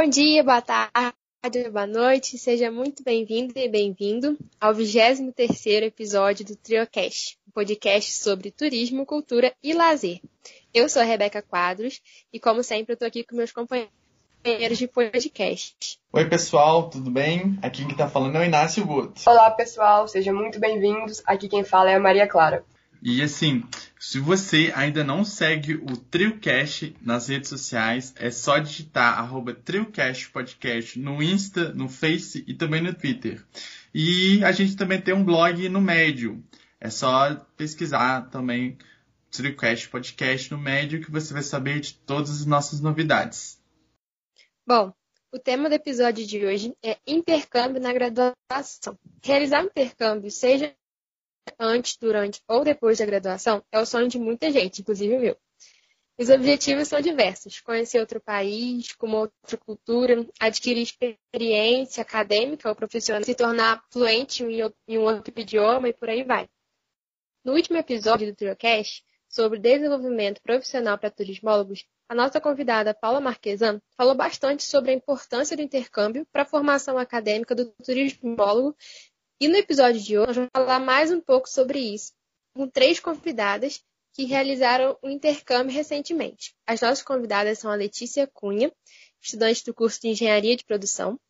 Bom dia, boa tarde, boa noite, seja muito bem-vindo e bem-vindo ao 23º episódio do TrioCast, um podcast sobre turismo, cultura e lazer. Eu sou a Rebeca Quadros e, como sempre, eu estou aqui com meus companheiros de podcast. Oi, pessoal, tudo bem? Aqui quem está falando é o Inácio Guto. Olá, pessoal, sejam muito bem-vindos. Aqui quem fala é a Maria Clara. E assim, se você ainda não segue o TrioCast nas redes sociais, é só digitar arroba TrioCast Podcast no Insta, no Face e também no Twitter. E a gente também tem um blog no Médio. É só pesquisar também TrioCast Podcast no Médio que você vai saber de todas as nossas novidades. Bom, o tema do episódio de hoje é intercâmbio na graduação. Realizar um intercâmbio, seja antes, durante ou depois da graduação é o sonho de muita gente, inclusive o meu. Os objetivos são diversos: conhecer outro país, com outra cultura, adquirir experiência acadêmica ou profissional, se tornar fluente em um outro idioma e por aí vai. No último episódio do TrioCast, sobre desenvolvimento profissional para turismólogos, a nossa convidada Paula Marquesan falou bastante sobre a importância do intercâmbio para a formação acadêmica do turismólogo e no episódio de hoje, nós vamos falar mais um pouco sobre isso, com três convidadas que realizaram um intercâmbio recentemente. As nossas convidadas são a Letícia Cunha, estudante do curso de Engenharia de Produção,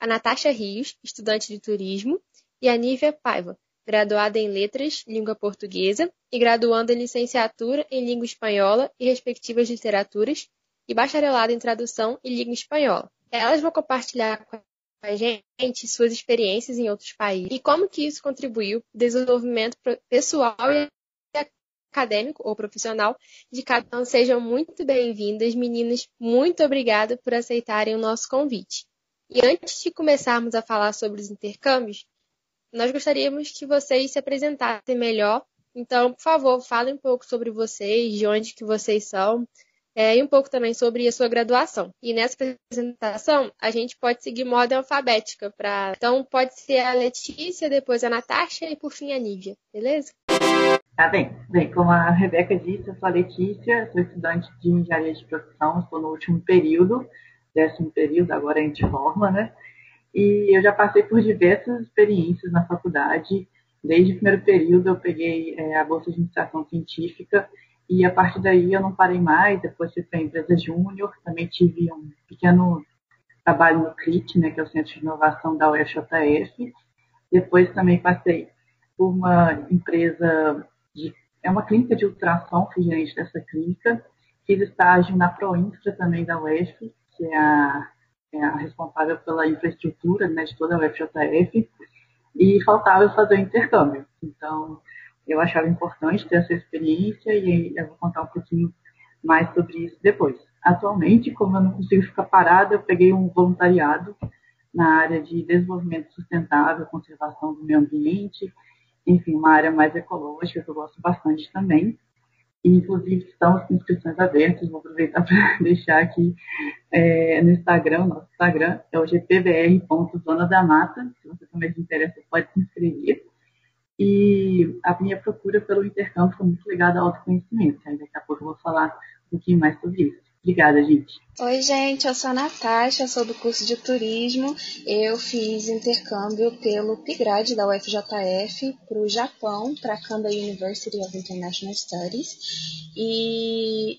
a Natasha Rios, estudante de Turismo, e a Nívia Paiva, graduada em Letras, Língua Portuguesa e graduanda em Licenciatura em Língua Espanhola e respectivas literaturas e bacharelado em Tradução e Língua Espanhola. Elas vão compartilhar com a gente suas experiências em outros países e como que isso contribuiu para o desenvolvimento pessoal e acadêmico ou profissional de cada um. Sejam muito bem-vindas, meninas. Muito obrigada por aceitarem o nosso convite. E antes de começarmos a falar sobre os intercâmbios, nós gostaríamos que vocês se apresentassem melhor. Então, por favor, falem um pouco sobre vocês, de onde que vocês são, é, e um pouco também sobre a sua graduação. E nessa apresentação, a gente pode seguir moda alfabética. Pra... Então, pode ser a Letícia, depois a Natasha e por fim a Nívia, beleza? Tá bem. Bem, como a Rebeca disse, eu sou a Letícia, sou estudante de engenharia de produção, estou no último período, décimo período, agora a gente forma, né? E eu já passei por diversas experiências na faculdade. Desde o primeiro período eu peguei é, a bolsa de iniciação científica e a partir daí eu não parei mais, depois fui para a empresa júnior, também tive um pequeno trabalho no CRIT, né, que é o Centro de Inovação da UFJF. Depois também passei por uma empresa, de, é uma clínica de ultrassom, fui gerente dessa clínica. Fiz estágio na Proinfra também da UF, que é a, é a responsável pela infraestrutura né, de toda a UFJF. E faltava fazer o intercâmbio. Então, eu achava importante ter essa experiência e eu vou contar um pouquinho mais sobre isso depois. Atualmente, como eu não consigo ficar parada, eu peguei um voluntariado na área de desenvolvimento sustentável, conservação do meio ambiente, enfim, uma área mais ecológica que eu gosto bastante também. E, inclusive, estamos com inscrições abertas, vou aproveitar para deixar aqui é, no Instagram, nosso Instagram é o gpbr.zona se você também se interessa, pode se inscrever. E a minha procura pelo intercâmbio foi muito ligada ao autoconhecimento. Aí daqui a pouco eu vou falar um pouquinho mais sobre isso. Obrigada, gente. Oi, gente, eu sou a Natasha, sou do curso de turismo. Eu fiz intercâmbio pelo PIGRAD da UFJF para o Japão, para a Kanda University of International Studies. E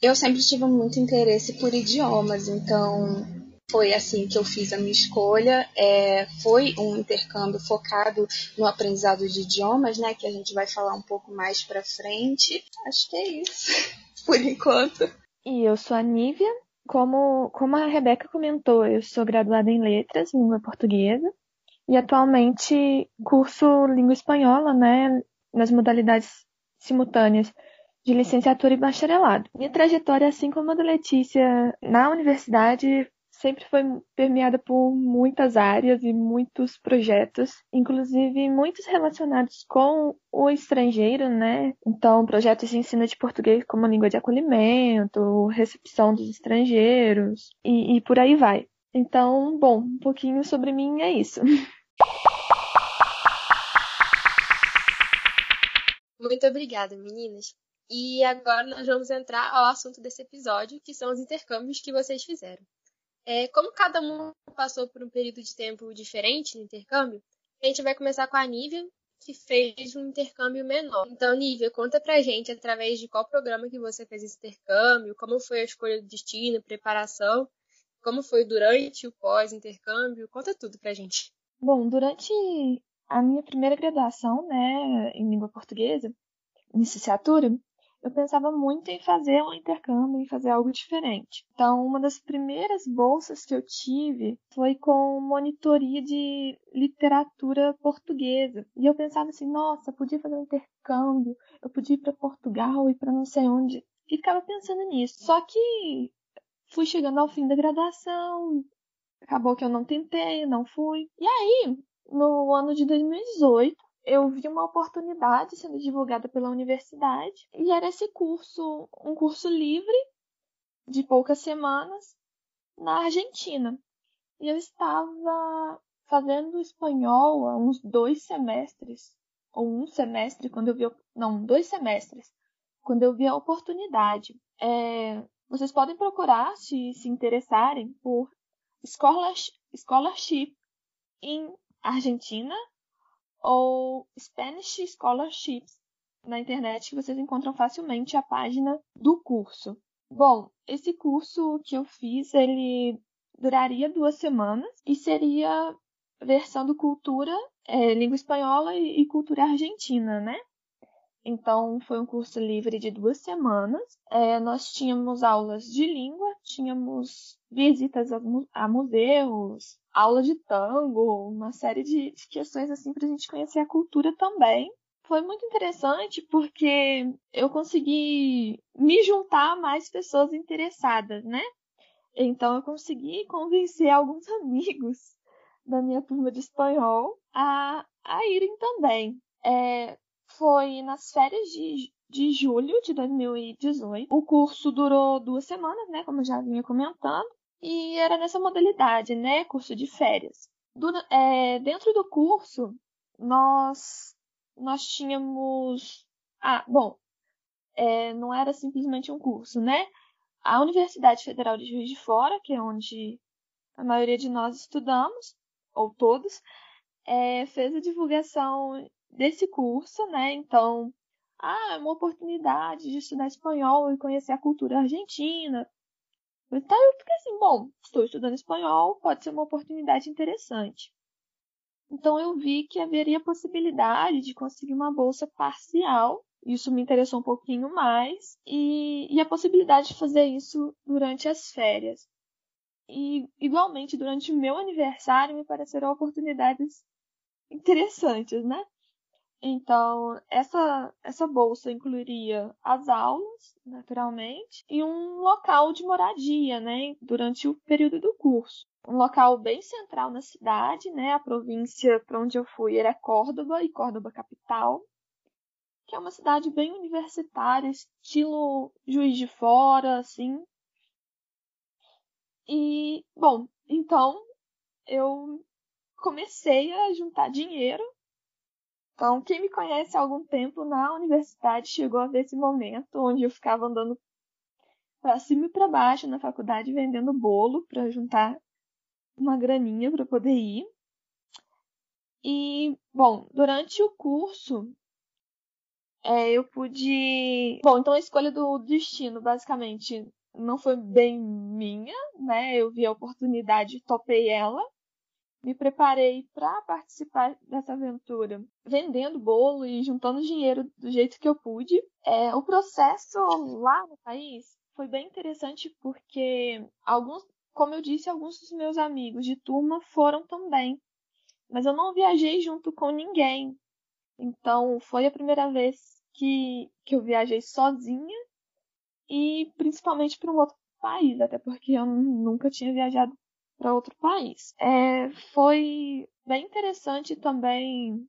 eu sempre tive muito interesse por idiomas, então foi assim que eu fiz a minha escolha. É, foi um intercâmbio focado no aprendizado de idiomas, né? Que a gente vai falar um pouco mais pra frente. Acho que é isso, por enquanto. E eu sou a Nívia. Como, como a Rebeca comentou, eu sou graduada em Letras, Língua Portuguesa. E atualmente curso Língua Espanhola, né? Nas modalidades simultâneas de licenciatura e bacharelado. Minha trajetória, assim como a da Letícia na universidade, sempre foi permeada por muitas áreas e muitos projetos, inclusive muitos relacionados com o estrangeiro, né? Então, projetos de ensino de português como língua de acolhimento, recepção dos estrangeiros e, e por aí vai. Então, bom, um pouquinho sobre mim é isso. Muito obrigada, meninas. E agora nós vamos entrar ao assunto desse episódio, que são os intercâmbios que vocês fizeram. É, como cada um passou por um período de tempo diferente no intercâmbio, a gente vai começar com a Nívia, que fez um intercâmbio menor. Então, Nívia, conta pra gente através de qual programa que você fez esse intercâmbio, como foi a escolha do destino, preparação, como foi durante o pós-intercâmbio, conta tudo pra gente. Bom, durante a minha primeira graduação, né, em língua portuguesa, licenciatura, eu pensava muito em fazer um intercâmbio, em fazer algo diferente. Então, uma das primeiras bolsas que eu tive foi com monitoria de literatura portuguesa. E eu pensava assim, nossa, podia fazer um intercâmbio, eu podia ir para Portugal e para não sei onde. E ficava pensando nisso. Só que fui chegando ao fim da graduação, acabou que eu não tentei, não fui. E aí, no ano de 2018, eu vi uma oportunidade sendo divulgada pela universidade e era esse curso, um curso livre de poucas semanas na Argentina. E eu estava fazendo espanhol há uns dois semestres, ou um semestre, quando eu vi. Não, dois semestres, quando eu vi a oportunidade. É, vocês podem procurar, se se interessarem, por scholarship em Argentina ou Spanish Scholarships na internet que vocês encontram facilmente a página do curso. Bom, esse curso que eu fiz, ele duraria duas semanas e seria versão cultura, é, língua espanhola e, e cultura argentina, né? Então, foi um curso livre de duas semanas. É, nós tínhamos aulas de língua, tínhamos visitas a, museus, aula de tango, uma série de, de questões assim para a gente conhecer a cultura também. Foi muito interessante porque eu consegui me juntar a mais pessoas interessadas, né? Então eu consegui convencer alguns amigos da minha turma de espanhol a, a irem também. É, foi nas férias de, de julho de 2018. O curso durou duas semanas, né? Como eu já vinha comentando. E era nessa modalidade, né? Curso de férias. Dura, é, dentro do curso, nós, nós tínhamos. Ah, bom, é, não era simplesmente um curso, né? A Universidade Federal de Juiz de Fora, que é onde a maioria de nós estudamos, ou todos, é, fez a divulgação desse curso, né? Então, ah, é uma oportunidade de estudar espanhol e conhecer a cultura argentina. Então eu fiquei assim, bom, estou estudando espanhol, pode ser uma oportunidade interessante. Então eu vi que haveria possibilidade de conseguir uma bolsa parcial. Isso me interessou um pouquinho mais. E, e a possibilidade de fazer isso durante as férias. E igualmente durante o meu aniversário me pareceram oportunidades interessantes, né? Então, essa, essa bolsa incluiria as aulas, naturalmente, e um local de moradia, né, durante o período do curso. Um local bem central na cidade, né, a província para onde eu fui era Córdoba, e Córdoba capital, que é uma cidade bem universitária, estilo Juiz de Fora, assim. E, bom, então eu comecei a juntar dinheiro então, quem me conhece há algum tempo na universidade chegou a ver esse momento onde eu ficava andando para cima e para baixo na faculdade vendendo bolo para juntar uma graninha para poder ir. E, bom, durante o curso, é, eu pude. Bom, então a escolha do destino, basicamente, não foi bem minha, né? Eu vi a oportunidade, topei ela me preparei para participar dessa aventura vendendo bolo e juntando dinheiro do jeito que eu pude. É, o processo lá no país foi bem interessante porque alguns, como eu disse, alguns dos meus amigos de turma foram também. Mas eu não viajei junto com ninguém. Então foi a primeira vez que, que eu viajei sozinha e principalmente para um outro país, até porque eu nunca tinha viajado para outro país. É, foi bem interessante também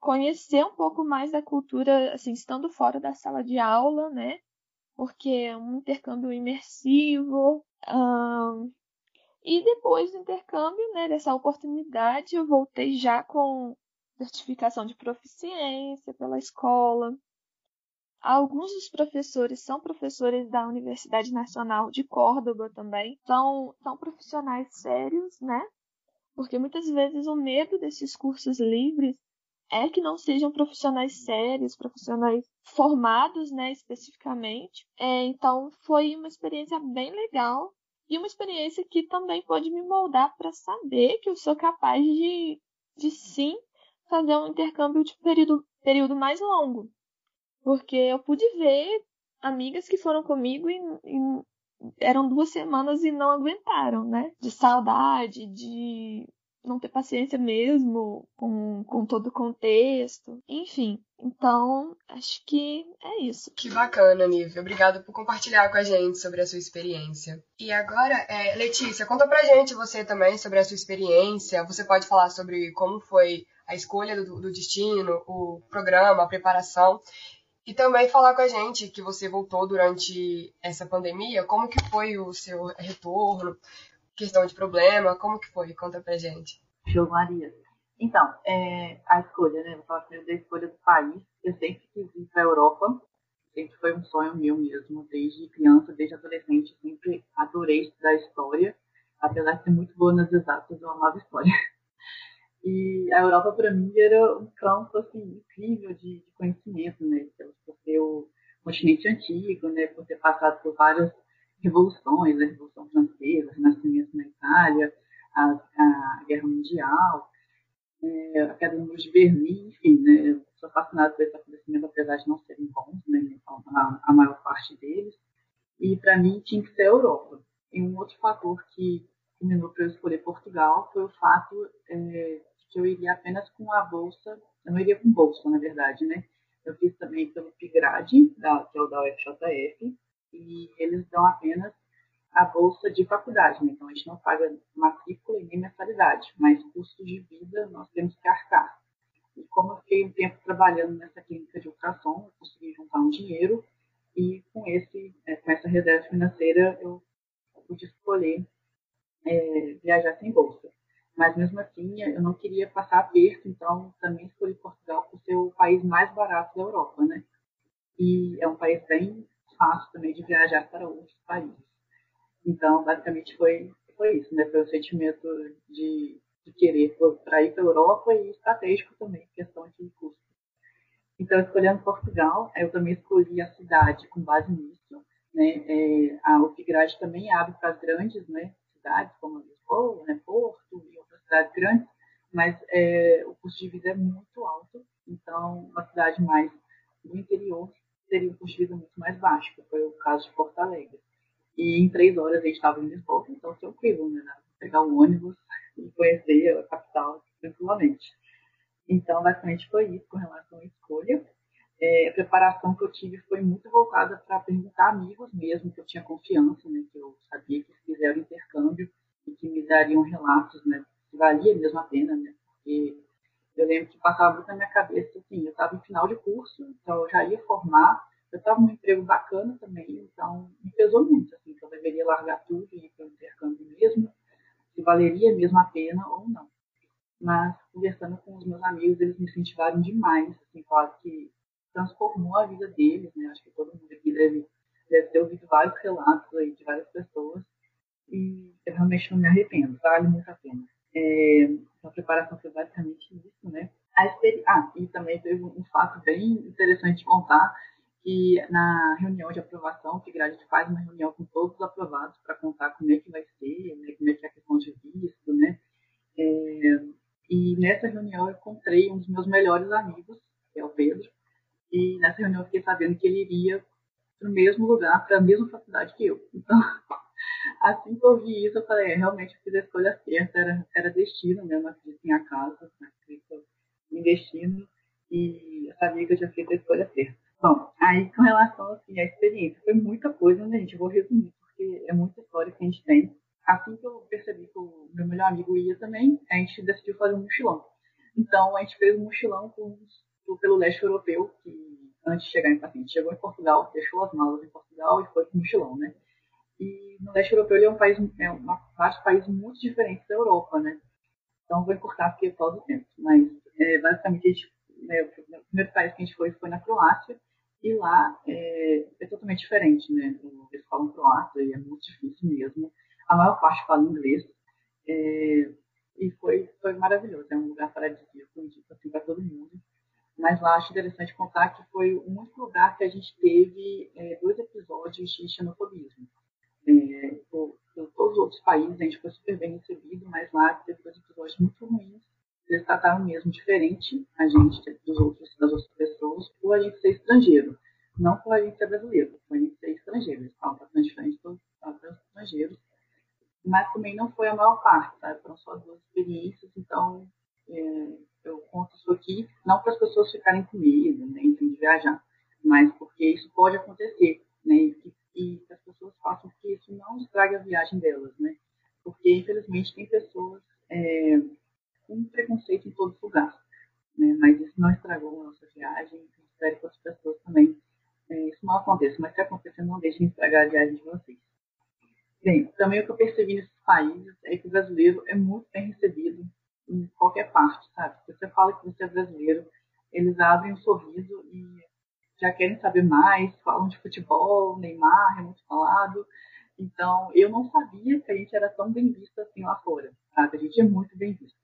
conhecer um pouco mais da cultura, assim, estando fora da sala de aula, né? Porque é um intercâmbio imersivo. Um, e depois do intercâmbio, né, dessa oportunidade, eu voltei já com certificação de proficiência pela escola. Alguns dos professores são professores da Universidade Nacional de Córdoba também. São, são profissionais sérios, né? Porque muitas vezes o medo desses cursos livres é que não sejam profissionais sérios, profissionais formados, né, especificamente. É, então foi uma experiência bem legal e uma experiência que também pode me moldar para saber que eu sou capaz de, de sim fazer um intercâmbio de período, período mais longo. Porque eu pude ver amigas que foram comigo e, e eram duas semanas e não aguentaram, né? De saudade, de não ter paciência mesmo com, com todo o contexto. Enfim, então acho que é isso. Que bacana, Nívia. Obrigada por compartilhar com a gente sobre a sua experiência. E agora, é, Letícia, conta pra gente você também sobre a sua experiência. Você pode falar sobre como foi a escolha do, do destino, o programa, a preparação. E também falar com a gente que você voltou durante essa pandemia, como que foi o seu retorno, questão de problema, como que foi? Conta pra gente. Show, Maria. Então, é, a escolha, né? Vou falar primeiro da escolha do país. Eu sempre quis ir para a Europa. Sempre foi um sonho meu mesmo, desde criança, desde adolescente. Sempre adorei estudar história. Apesar de ser muito boa nas exatas, eu amava história. E a Europa, para mim, era um campo assim, incrível de, de conhecimento, né? Por ser o continente antigo, né? Por ter passado por várias revoluções, a Revolução Francesa, o Renascimento na Itália, a, a Guerra Mundial, é, a queda do Muro de Berlim, enfim, né? Eu sou fascinado por esse acontecimento, apesar de não serem bons, né? Então, a, a maior parte deles. E para mim tinha que ser a Europa. E um outro fator que culminou para eu escolher Portugal foi o fato é, que eu iria apenas com a bolsa, eu não iria com bolsa, na verdade, né? Eu fiz também pelo PIGRAD, da, que é o da UFJF, e eles dão apenas a bolsa de faculdade, né? Então a gente não paga matrícula e nem mensalidade, mas custo de vida nós temos que arcar. E como eu fiquei um tempo trabalhando nessa clínica de ultrassom, eu consegui juntar um dinheiro e com, esse, é, com essa reserva financeira eu pude escolher é, viajar sem bolsa mas mesmo assim eu não queria passar aperto, então também escolhi Portugal por ser o país mais barato da Europa, né? E é um país bem fácil também de viajar para outros países. Então, basicamente foi, foi isso, né? Foi o sentimento de, de querer para ir para a Europa e estratégico também, questão de custo. Então, escolhendo Portugal, eu também escolhi a cidade com base nisso, né? É, a Upgrade também abre para as grandes, né? Cidades como Lisboa, né? Porto e grandes, mas é, o custo de vida é muito alto. Então, uma cidade mais do interior teria um custo de vida muito mais baixo, que foi o caso de Porto Alegre. E em três horas a gente estava em Lisboa, então tranquilo, né? Pegar um ônibus e conhecer a capital tranquilamente. Então, basicamente foi isso com relação à escolha. É, a preparação que eu tive foi muito voltada para perguntar amigos mesmo, que eu tinha confiança, né? Que eu sabia que fizeram intercâmbio e que me dariam relatos, né? Se valia mesmo a pena, né? Porque eu lembro que passava muito na minha cabeça, assim, eu estava em final de curso, então eu já ia formar, eu estava num emprego bacana também, então me pesou muito, assim, que eu deveria largar tudo e ir para o intercâmbio mesmo, se valeria mesmo a pena ou não. Mas, conversando com os meus amigos, eles me incentivaram demais, assim, falaram que transformou a vida deles, né? Acho que todo mundo aqui deve, deve ter ouvido vários relatos aí de várias pessoas, e eu realmente não me arrependo, vale muito a pena. É, a preparação foi basicamente isso, né? Ah, e também teve um fato bem interessante de contar, que na reunião de aprovação, que a gente faz uma reunião com todos os aprovados para contar como é que vai ser, né, como é que é a questão de visto, né? É, e nessa reunião eu encontrei um dos meus melhores amigos, que é o Pedro, e nessa reunião eu fiquei sabendo que ele iria para o mesmo lugar, para a mesma faculdade que eu. Então, assim que eu vi isso, eu falei, é, realmente eu fiz a escolha certa, era, era destino mesmo, acredito em acaso, acredito em destino, e eu sabia que eu tinha feito a escolha certa. Bom, aí com relação assim, à experiência, foi muita coisa, né, gente? Eu vou resumir, porque é muita história que a gente tem. Assim que eu percebi que o meu melhor amigo ia também, a gente decidiu fazer um mochilão. Então, a gente fez um mochilão com, pelo leste europeu, que antes de chegar em paciente, chegou em Portugal, deixou as malas em Portugal e foi o mochilão, né? E no leste europeu ele é um país, é de países muito diferentes da Europa, né? Então vou encurtar porque é todo o tempo. Mas é, basicamente a gente, né, o primeiro país que a gente foi foi na Croácia E lá é, é totalmente diferente, né? Eles falam croata e é muito difícil mesmo. A maior parte fala inglês. É, e foi, foi maravilhoso. É um lugar paradisíaco, indico assim, para todo mundo. Mas lá acho interessante contar que foi o único lugar que a gente teve é, dois episódios de xenofobismo. É, por, por, todos os outros países a gente foi super bem recebido, mas lá teve dois episódios muito ruins. Eles mesmo diferente a gente dos outros, das outras pessoas por a gente ser estrangeiro. Não por a gente ser brasileiro, por a gente ser estrangeiro. Eles falam bastante diferente dos estrangeiros mas também não foi a maior parte, sabe? Foram só duas experiências, então é, eu conto isso aqui não para as pessoas ficarem com medo, né, enfim, de viajar, mas porque isso pode acontecer, né, e, e que as pessoas façam que isso não estrague a viagem delas, né, porque infelizmente tem pessoas é, com preconceito em todos os lugares, né, mas isso não estragou a nossa viagem, espero que outras pessoas também é, isso não aconteça, mas se acontecer, não deixem estragar a viagem de vocês. Bem, também o que eu percebi nesses países é que o brasileiro é muito bem recebido em qualquer parte, sabe? Se você fala que você é brasileiro, eles abrem um sorriso e já querem saber mais, falam de futebol, Neymar é muito falado. Então, eu não sabia que a gente era tão bem visto assim lá fora, sabe? A gente é muito bem visto.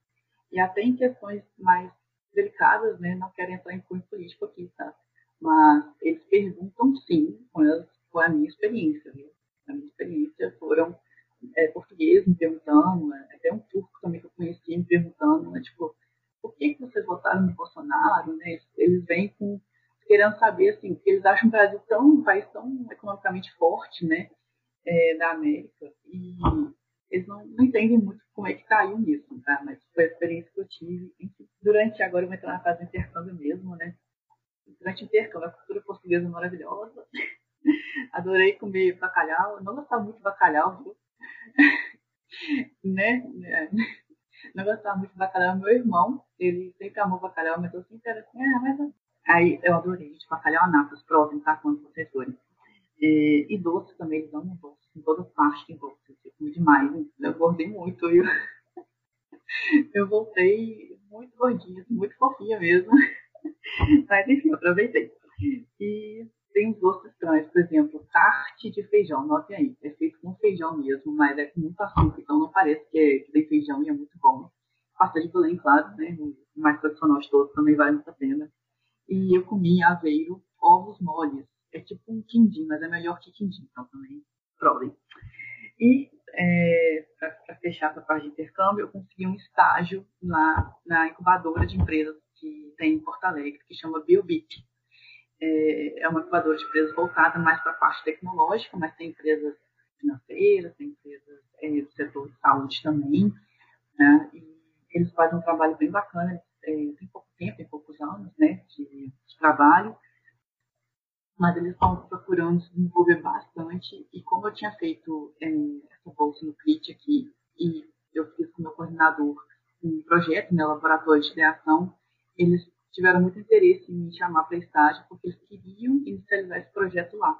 E até em questões mais delicadas, né? Não quero entrar em cunho político aqui, tá? Mas eles perguntam sim, com a minha experiência, viu? na minha experiência, foram é, portugueses me perguntando, é, até um turco também que eu conheci me perguntando, né, tipo, por que, que vocês votaram no Bolsonaro, né? Eles vêm com querendo saber, assim, porque eles acham o Brasil tão, um país tão economicamente forte, né, é, da América, e eles não, não, entendem muito como é que caiu nisso, tá? Mas foi a experiência que eu tive. Durante, agora eu vou entrar na fase de intercâmbio mesmo, né? Durante o intercâmbio, a cultura portuguesa é maravilhosa. Adorei comer bacalhau. Não gostava muito de bacalhau, viu? né? Não gostava muito de bacalhau. Meu irmão, ele sempre amou bacalhau, mas eu sempre era assim, ah, mas... Aí eu adorei, de bacalhau natas, provem, tá? Quando vocês forem. E, e doce também, eles amam doce. Em toda parte tem doce. Eu comi demais, eu gordei muito. Eu, eu voltei muito gordinha, muito fofinha mesmo. Mas enfim, aproveitei. E tem os doces estranhos, por exemplo, tarte de feijão, notem aí, é feito com feijão mesmo, mas é com muito açúcar, então não parece que, é, que tem feijão e é muito bom. Pasta de Belém, claro, né, o mais tradicional de todos, também vale muito a pena. E eu comi aveiro, ovos moles, é tipo um quindim, mas é melhor que quindim, então também provem. E é, para fechar essa parte de intercâmbio, eu consegui um estágio lá na incubadora de empresas que tem em Porto Alegre, que chama BioBit é, é uma incubadora de empresas voltada mais para a parte tecnológica, mas tem empresas financeiras, tem empresas é, do setor de saúde também, né? E eles fazem um trabalho bem bacana, é, tem pouco tempo, tem poucos anos, né, de, de trabalho, mas eles estão procurando se desenvolver bastante. E como eu tinha feito é, essa bolsa no CRIT aqui, e eu fiz com meu coordenador um projeto, né, laboratório de ideação, eles tiveram muito interesse em me chamar para estágio, porque eles queriam inicializar esse projeto lá.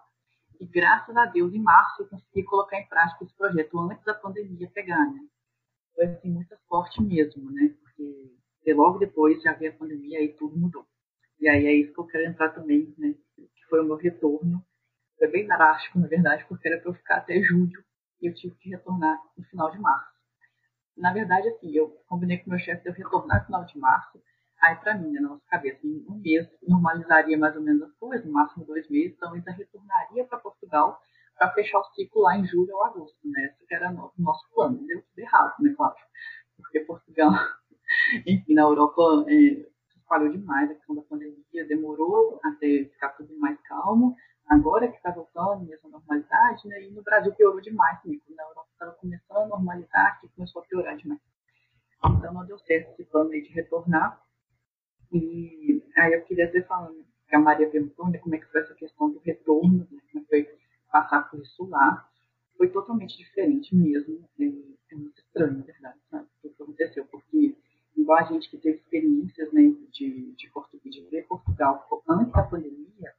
E graças a Deus, em março, eu consegui colocar em prática esse projeto antes da pandemia pegar, né? Foi assim, muita sorte mesmo, né? Porque logo depois já veio a pandemia e tudo mudou. E aí é isso que eu quero entrar também, né? Que foi o meu retorno. Foi bem drástico, na verdade, porque era para eu ficar até julho e eu tive que retornar no final de março. Na verdade, assim, eu combinei com meu chefe de eu retornar no final de março Aí, para mim, na nossa cabeça, em um mês normalizaria mais ou menos as coisas, no máximo dois meses, então ainda retornaria para Portugal para fechar o ciclo lá em julho ou agosto, né? Esse que era o nosso plano. Deu tudo errado, né, Cláudio? Porque Portugal, enfim, na Europa é, espalhou demais a questão da pandemia, demorou até ficar tudo mais calmo. Agora que está voltando mesmo a normalidade, né? E no Brasil piorou demais também. Na Europa estava começando a normalizar, aqui começou a piorar demais. Então não deu certo esse plano aí de retornar. E aí eu queria dizer falando, que a Maria perguntou né, como é que foi essa questão do retorno, né, como é foi passar por isso lá. Foi totalmente diferente mesmo. É, é muito estranho, na verdade, sabe? O que aconteceu, porque igual a gente que teve experiências né, de, de português, de ver Portugal antes da pandemia,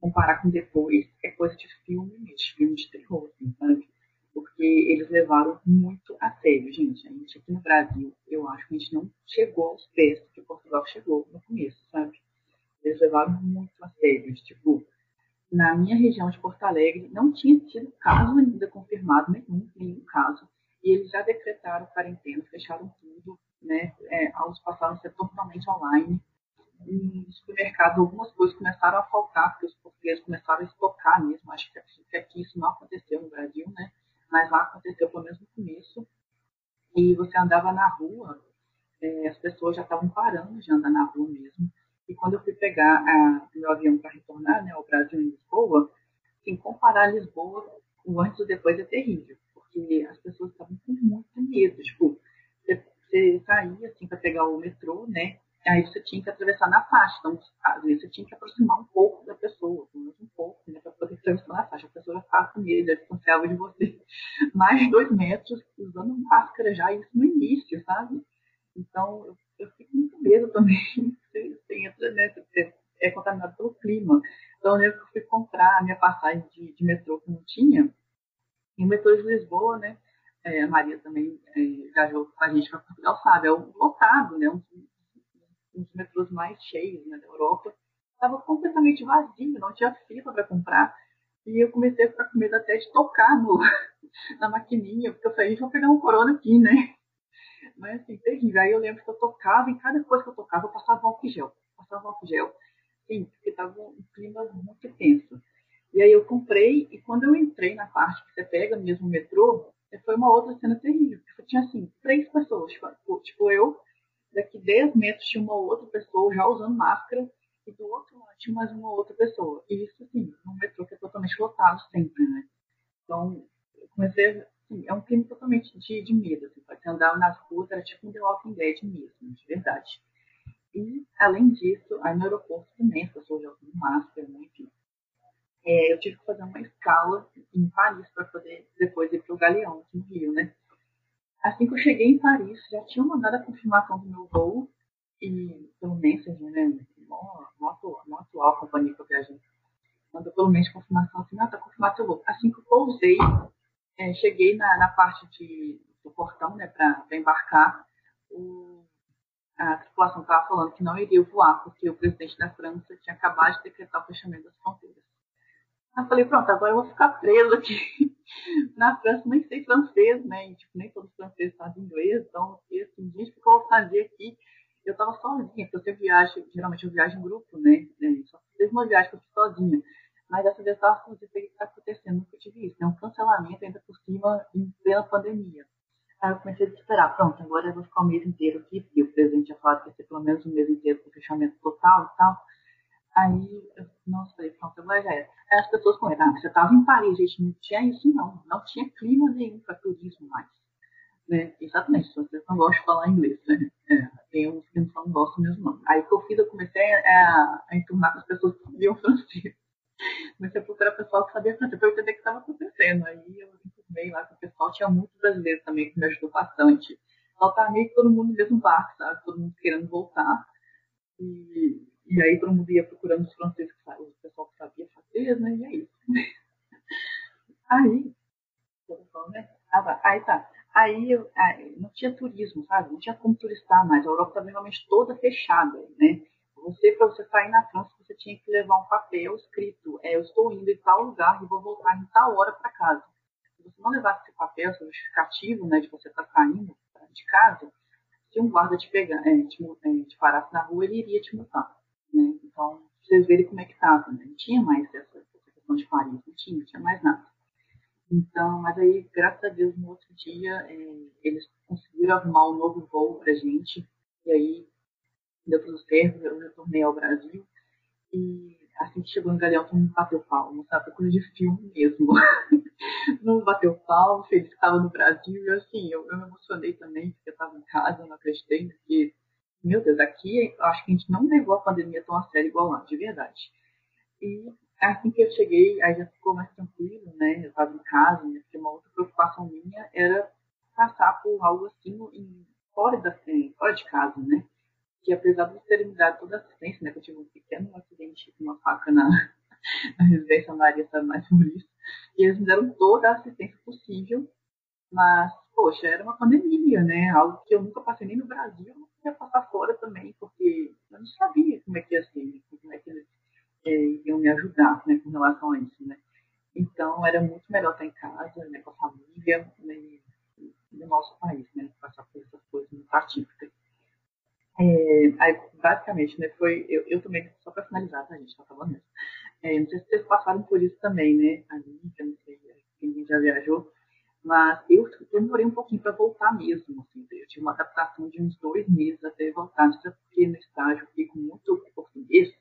comparar com depois, é coisa de filme, de filme de terror, assim, sabe? porque eles levaram muito a sério, gente. A gente aqui no Brasil, eu acho que a gente não chegou aos pés que Portugal chegou no começo, sabe? Eles levaram muito a sério, tipo, na minha região de Porto Alegre, não tinha tido caso ainda confirmado, nenhum, nenhum caso. E eles já decretaram quarentena, fecharam tudo, né? É, aulas passaram a ser totalmente online. Em supermercado, algumas coisas começaram a faltar, porque os portugueses começaram a estocar mesmo. Acho que aqui isso não aconteceu no Brasil, né? Mas lá aconteceu pelo menos no começo. E você andava na rua, é, as pessoas já estavam parando de andar na rua mesmo. E quando eu fui pegar a, meu avião para retornar né, ao Brasil em Lisboa, assim, comparar Lisboa o antes e depois é terrível, porque as pessoas estavam com muito medo. Tipo, você, você saía assim, para pegar o metrô, né? Aí você tinha que atravessar na faixa. Então, às vezes você tinha que aproximar um pouco da pessoa, menos um pouco, né, para poder atravessar na faixa. A pessoa já ficava com medo, já desconfiava de você. Mais dois metros, usando máscara já, isso no início, sabe? Então, eu, eu fico muito medo também. Você, você entra, né? Você é contaminado pelo clima. Então, eu fui comprar a minha passagem de, de metrô que não tinha. E o metrô de Lisboa, né? É, a Maria também é, viajou com a gente para Portugal, sabe? É um lotado, né? Um, dos metrôs mais cheios né, da Europa. Estava completamente vazio, não tinha fila para comprar. E eu comecei a ficar com medo até de tocar no, na maquininha, porque eu falei, vou pegar um corona aqui, né? Mas assim, terrível. Aí eu lembro que eu tocava, e cada coisa que eu tocava, eu passava álcool gel. Passava álcool gel. Sim, porque estava um clima muito tenso. E aí eu comprei, e quando eu entrei na parte que você pega mesmo o metrô, foi uma outra cena terrível. Porque tinha, assim, três pessoas. Tipo, tipo, eu, daqui 10 metros tinha uma outra pessoa já usando máscara, e do outro lado tinha mais uma outra pessoa. E isso, assim, num metrô que é totalmente lotado sempre, né? Então, eu comecei Sim, é um clima totalmente de, de medo. Assim, você andar nas ruas, era tipo um The Walking Dead mesmo, de verdade. E, além disso, aí no aeroporto também, as pessoas já usam máscara, né, enfim. É, eu tive que fazer uma escala em Paris para poder depois ir para o Galeão, aqui no Rio, né? Assim que eu cheguei em Paris, já tinham mandado a confirmação do meu voo, e pelo Messenger, né? Mó, atual companhia que eu viajei. Mandou pelo menos confirmação assim, ah, tá confirmado seu voo. Assim que eu pousei, é, cheguei na, na parte de, do portão, né, para embarcar, o, a tripulação estava falando que não iria voar, porque o presidente da França tinha acabado de decretar o fechamento das fronteiras. Eu falei, pronto, agora eu vou ficar preso aqui na França, nem sei francês, né? E, tipo, nem todos os franceses sabem inglês, então, gente, o que eu fazer aqui? Eu estava sozinha, porque eu viajo, geralmente eu viajo em grupo, né? É, só teve uma viagem que eu fui sozinha. Mas dessa vez estava com o que está acontecendo, nunca tive isso. É um cancelamento ainda por cima em plena pandemia. Aí eu comecei a desesperar. Pronto, agora eu vou ficar o mês inteiro aqui, porque o presidente tinha falado que ia ser pelo menos um mês inteiro com fechamento total e tal. Aí, nossa, falei, pronto, já era. Aí as pessoas comentaram, ah, você estava em Paris, gente, não tinha isso não. Não tinha clima nenhum para turismo mais. Né? Exatamente, vocês não gostam de falar inglês, né? É, tem uns que não gostam mesmo não. Aí o que eu fiz, eu comecei a, a enturmar com as pessoas que faziam francês. Comecei a procurar pessoal que sabia francês para entender o que estava acontecendo. Aí eu informei lá com o pessoal, tinha muitos brasileiros também que me ajudou bastante. Faltava meio que todo mundo no mesmo barco, sabe? Todo mundo querendo voltar. E, e aí todo mundo ia procurando os franceses, o pessoal que sabia francês, né? E é isso. Aí, né? Ah, aí tá. Aí, aí, não tinha turismo, sabe? Não tinha como turistar mais. A Europa estava realmente toda fechada, né? Você, para você sair na França, você tinha que levar um papel escrito: é, eu estou indo em tal lugar e vou voltar em tal hora para casa. Se você não levasse esse papel, esse justificativo né, de você estar tá saindo de casa, se um guarda te pegar, é, te, é, te parasse na rua, ele iria te multar. Né? Então, vocês verem como é que estava. Né? Não tinha mais essa, essa questão de Paris, não tinha, não tinha mais nada. Então, mas aí, graças a Deus, no outro dia, é, eles conseguiram arrumar um novo voo para gente. E aí, deu tudo certo, eu retornei ao Brasil. E assim que chegou em Galeão, todo mundo bateu palmo, sabe? Coisa de filme mesmo. não bateu palmo, feliz que estava no Brasil. E assim, eu, eu me emocionei também, porque eu estava em casa, não acreditei, porque, meu Deus, aqui acho que a gente não levou a pandemia tão a sério igual lá, de verdade. E assim que eu cheguei, aí já ficou mais tranquilo, né? Eu estava em casa, né? porque uma outra preocupação minha era passar por algo assim em, fora, da, fora de casa, né? que apesar de terem me dado toda a assistência, né, que eu tive um pequeno acidente com uma faca na, na residência Maria, sabe mais por isso, e eles me deram toda a assistência possível, mas, poxa, era uma pandemia, né, algo que eu nunca passei nem no Brasil, queria passar fora também, porque eu não sabia como é que ia ser, como é que eles é, iam me ajudar né, com relação a isso. Né? Então, era muito melhor estar em casa, né, com a família, né, no nosso país, né, passar por essas coisas muito atípicas. É, aí, basicamente, né, foi, eu, eu também, só para finalizar, tá, gente, tá falando mesmo. É, não sei se vocês passaram por isso também, né, a Lívia, não sei quem já viajou, mas eu demorei um pouquinho para voltar mesmo, assim, eu tive uma adaptação de uns dois meses até voltar, porque no estágio eu com muito português,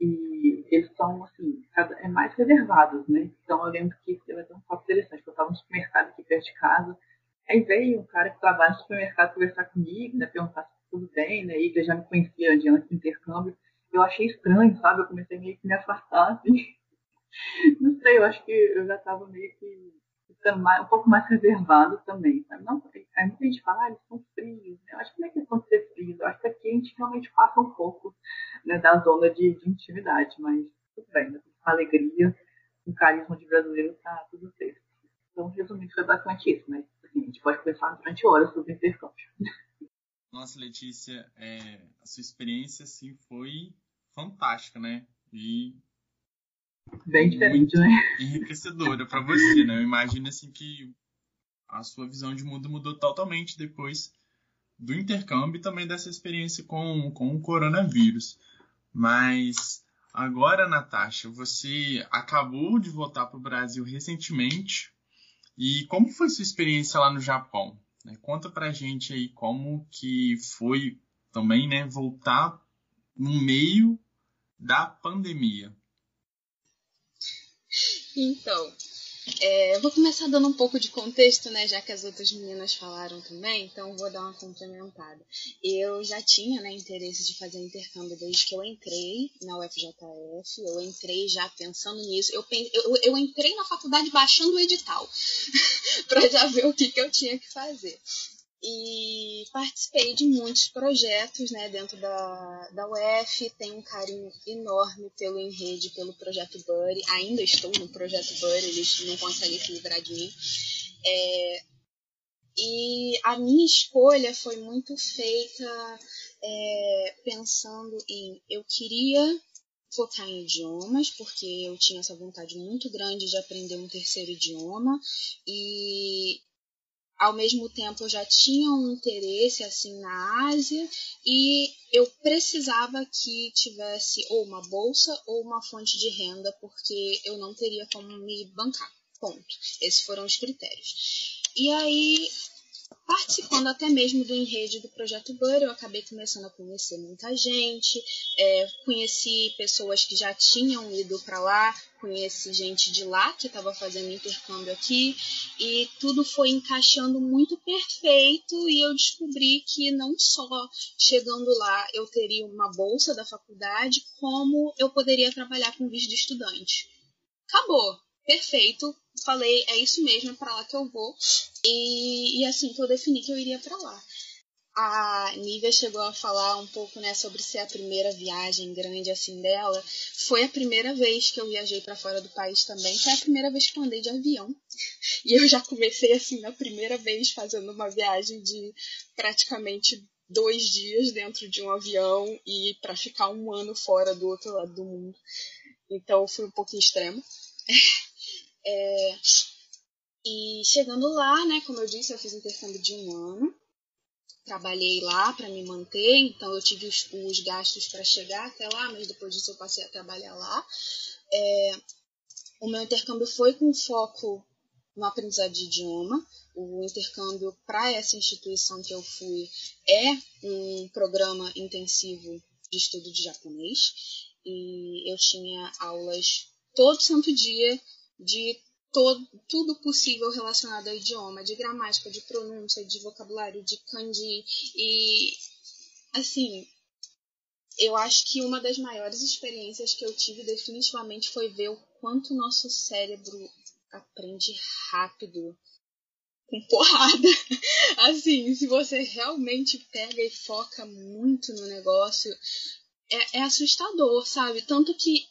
e eles são, assim, é mais reservados, né, então eu lembro que eu um fato interessante, eu estava no supermercado aqui perto de casa, aí veio um cara que trabalha no supermercado conversar comigo, né, perguntar se tudo bem, né? E que já me conhecia de antes do intercâmbio. Eu achei estranho, sabe? Eu comecei meio que me afastar, assim. Não sei, eu acho que eu já estava meio que um pouco mais reservado também, sabe? Não, aí muita gente fala, ah, eles são frios. Né? Eu acho que não é questão de ser frios, eu acho que aqui a gente realmente passa um pouco né, da zona de, de intimidade, mas tudo bem, né? com alegria, com carisma de brasileiro, tá tudo certo. Então, resumindo, foi basicamente isso, mas assim, a gente pode conversar durante horas sobre intercâmbio. Nossa, Letícia, é, a sua experiência assim foi fantástica, né? E bem diferente, né? Enriquecedora para você, né? Eu imagino assim que a sua visão de mundo mudou totalmente depois do intercâmbio e também dessa experiência com, com o coronavírus. Mas agora, Natasha, você acabou de voltar para o Brasil recentemente. E como foi sua experiência lá no Japão? Né? Conta pra gente aí como que foi também, né, voltar no meio da pandemia. Então, é, vou começar dando um pouco de contexto, né, já que as outras meninas falaram também, então vou dar uma complementada. Eu já tinha né, interesse de fazer intercâmbio desde que eu entrei na UFJF, eu entrei já pensando nisso, eu, eu, eu entrei na faculdade baixando o edital, para já ver o que, que eu tinha que fazer e participei de muitos projetos né, dentro da, da UF. Tenho um carinho enorme pelo Enrede, pelo Projeto Buddy. Ainda estou no Projeto Buddy, eles não conseguem se livrar de mim. É, e a minha escolha foi muito feita é, pensando em eu queria focar em idiomas, porque eu tinha essa vontade muito grande de aprender um terceiro idioma e ao mesmo tempo eu já tinha um interesse assim na Ásia e eu precisava que tivesse ou uma bolsa ou uma fonte de renda porque eu não teria como me bancar. Ponto. Esses foram os critérios. E aí participando até mesmo do enredo do Projeto Burr, eu acabei começando a conhecer muita gente, é, conheci pessoas que já tinham ido para lá, conheci gente de lá que estava fazendo intercâmbio aqui, e tudo foi encaixando muito perfeito, e eu descobri que não só chegando lá eu teria uma bolsa da faculdade, como eu poderia trabalhar com visto de estudante. Acabou, perfeito, falei, é isso mesmo, é para lá que eu vou. E, e assim que eu defini que eu iria para lá. A Nívia chegou a falar um pouco né, sobre ser a primeira viagem grande assim dela. Foi a primeira vez que eu viajei para fora do país também. Foi a primeira vez que eu andei de avião. E eu já comecei assim na primeira vez fazendo uma viagem de praticamente dois dias dentro de um avião e para ficar um ano fora do outro lado do mundo. Então foi um pouquinho extremo. É, e chegando lá, né, como eu disse, eu fiz intercâmbio de um ano. Trabalhei lá para me manter, então eu tive os, os gastos para chegar até lá, mas depois disso eu passei a trabalhar lá. É, o meu intercâmbio foi com foco no aprendizado de idioma. O intercâmbio para essa instituição que eu fui é um programa intensivo de estudo de japonês. E eu tinha aulas todo santo dia de todo, tudo possível relacionado ao idioma, de gramática, de pronúncia, de vocabulário, de kanji. E, assim, eu acho que uma das maiores experiências que eu tive definitivamente foi ver o quanto o nosso cérebro aprende rápido com porrada. Assim, se você realmente pega e foca muito no negócio, é, é assustador, sabe? Tanto que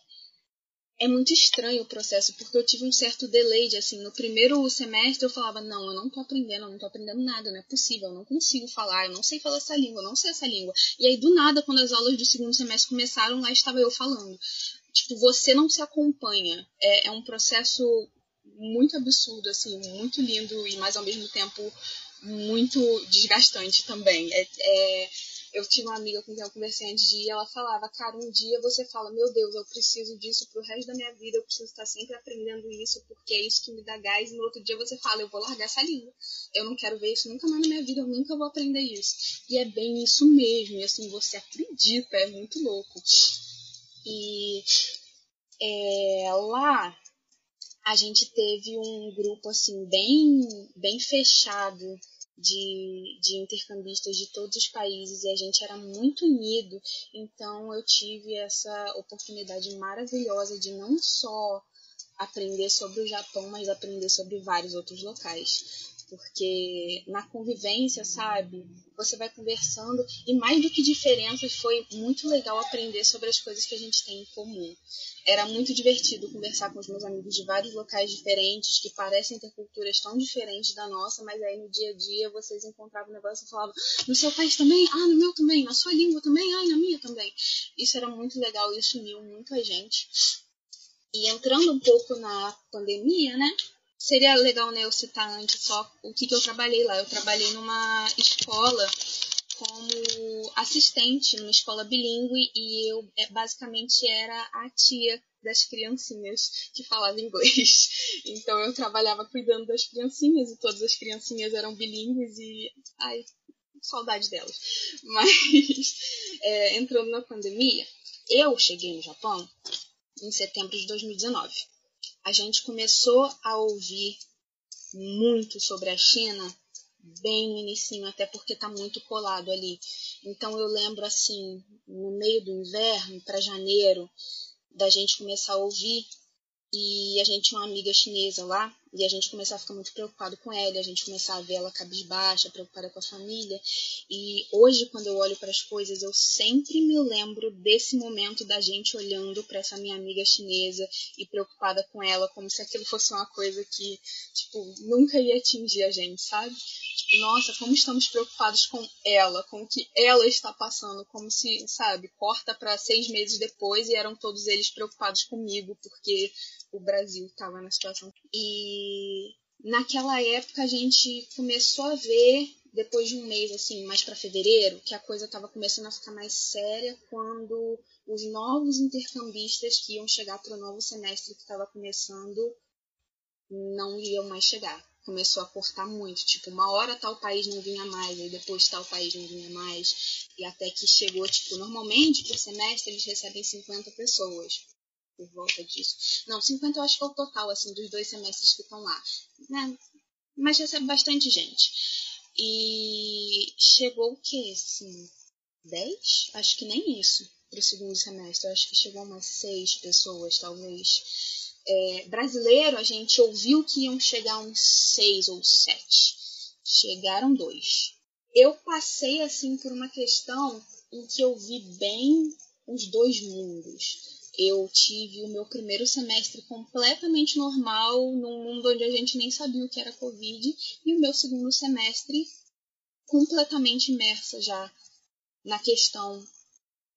é muito estranho o processo, porque eu tive um certo delay de, assim, no primeiro semestre eu falava, não, eu não tô aprendendo, eu não tô aprendendo nada, não é possível, eu não consigo falar, eu não sei falar essa língua, eu não sei essa língua. E aí, do nada, quando as aulas do segundo semestre começaram, lá estava eu falando. tipo, você não se acompanha. É, é um processo muito absurdo, assim, muito lindo e, mas ao mesmo tempo, muito desgastante também. É, é, eu tinha uma amiga com quem eu conversei antes de ir, ela falava, cara, um dia você fala, meu Deus, eu preciso disso pro resto da minha vida, eu preciso estar sempre aprendendo isso, porque é isso que me dá gás, e no outro dia você fala, eu vou largar essa língua, eu não quero ver isso nunca mais na minha vida, eu nunca vou aprender isso. E é bem isso mesmo, e assim, você acredita, é muito louco. E é, lá a gente teve um grupo assim bem bem fechado de, de intercambistas de todos os países e a gente era muito unido, então eu tive essa oportunidade maravilhosa de não só aprender sobre o Japão, mas aprender sobre vários outros locais. Porque na convivência, sabe, você vai conversando e mais do que diferenças, foi muito legal aprender sobre as coisas que a gente tem em comum era muito divertido conversar com os meus amigos de vários locais diferentes, que parecem ter culturas tão diferentes da nossa, mas aí no dia a dia vocês encontravam um negócio e falavam, no seu país também? Ah, no meu também, na sua língua também? Ah, na minha também. Isso era muito legal, isso uniu muito a gente. E entrando um pouco na pandemia, né? Seria legal né, eu citar antes só o que, que eu trabalhei lá. Eu trabalhei numa escola como assistente numa escola bilíngue e eu é, basicamente era a tia das criancinhas que falavam inglês. Então eu trabalhava cuidando das criancinhas e todas as criancinhas eram bilíngues e ai, saudade delas. Mas é, entrando na pandemia, eu cheguei no Japão em setembro de 2019. A gente começou a ouvir muito sobre a China bem no início, até porque tá muito colado ali. Então eu lembro assim, no meio do inverno, para janeiro, da gente começar a ouvir e a gente tinha uma amiga chinesa lá, e a gente começava a ficar muito preocupado com ela, a gente começava a ver ela cabisbaixa, preocupada com a família. E hoje, quando eu olho para as coisas, eu sempre me lembro desse momento da gente olhando para essa minha amiga chinesa e preocupada com ela, como se aquilo fosse uma coisa que, tipo, nunca ia atingir a gente, sabe? Tipo, nossa, como estamos preocupados com ela, com o que ela está passando, como se, sabe, corta para seis meses depois e eram todos eles preocupados comigo, porque o Brasil estava na situação. E naquela época a gente começou a ver, depois de um mês, assim, mais para fevereiro, que a coisa estava começando a ficar mais séria quando os novos intercambistas que iam chegar para o novo semestre que estava começando não iam mais chegar. Começou a cortar muito, tipo, uma hora tal país não vinha mais, aí depois tal país não vinha mais, e até que chegou, tipo, normalmente por semestre eles recebem 50 pessoas por volta disso. Não, 50 eu acho que é o total, assim, dos dois semestres que estão lá. Né? Mas recebe bastante gente. E chegou o quê? Assim, 10? Acho que nem isso para o segundo semestre. Eu acho que chegou umas 6 pessoas, talvez. É, brasileiro, a gente ouviu que iam chegar uns 6 ou 7. Chegaram dois. Eu passei, assim, por uma questão em que eu vi bem os dois mundos eu tive o meu primeiro semestre completamente normal, num mundo onde a gente nem sabia o que era Covid, e o meu segundo semestre completamente imersa já na questão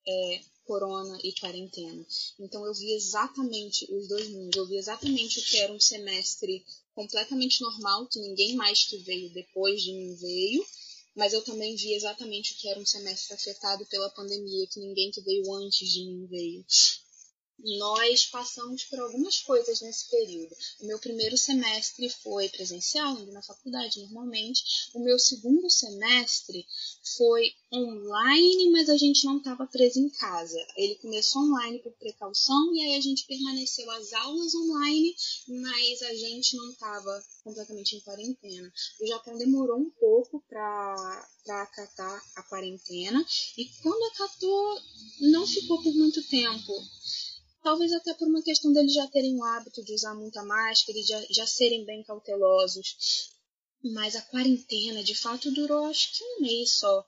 é, corona e quarentena. Então eu vi exatamente os dois mundos, eu vi exatamente o que era um semestre completamente normal, que ninguém mais que veio depois de mim veio, mas eu também vi exatamente o que era um semestre afetado pela pandemia, que ninguém que veio antes de mim veio nós passamos por algumas coisas nesse período. O meu primeiro semestre foi presencial, indo na faculdade normalmente. O meu segundo semestre foi online, mas a gente não estava preso em casa. Ele começou online por precaução e aí a gente permaneceu as aulas online, mas a gente não estava completamente em quarentena. O Japão demorou um pouco para acatar a quarentena e quando acatou, não ficou por muito tempo Talvez até por uma questão deles já terem o hábito de usar muita máscara e já, já serem bem cautelosos. Mas a quarentena, de fato, durou acho que um mês só.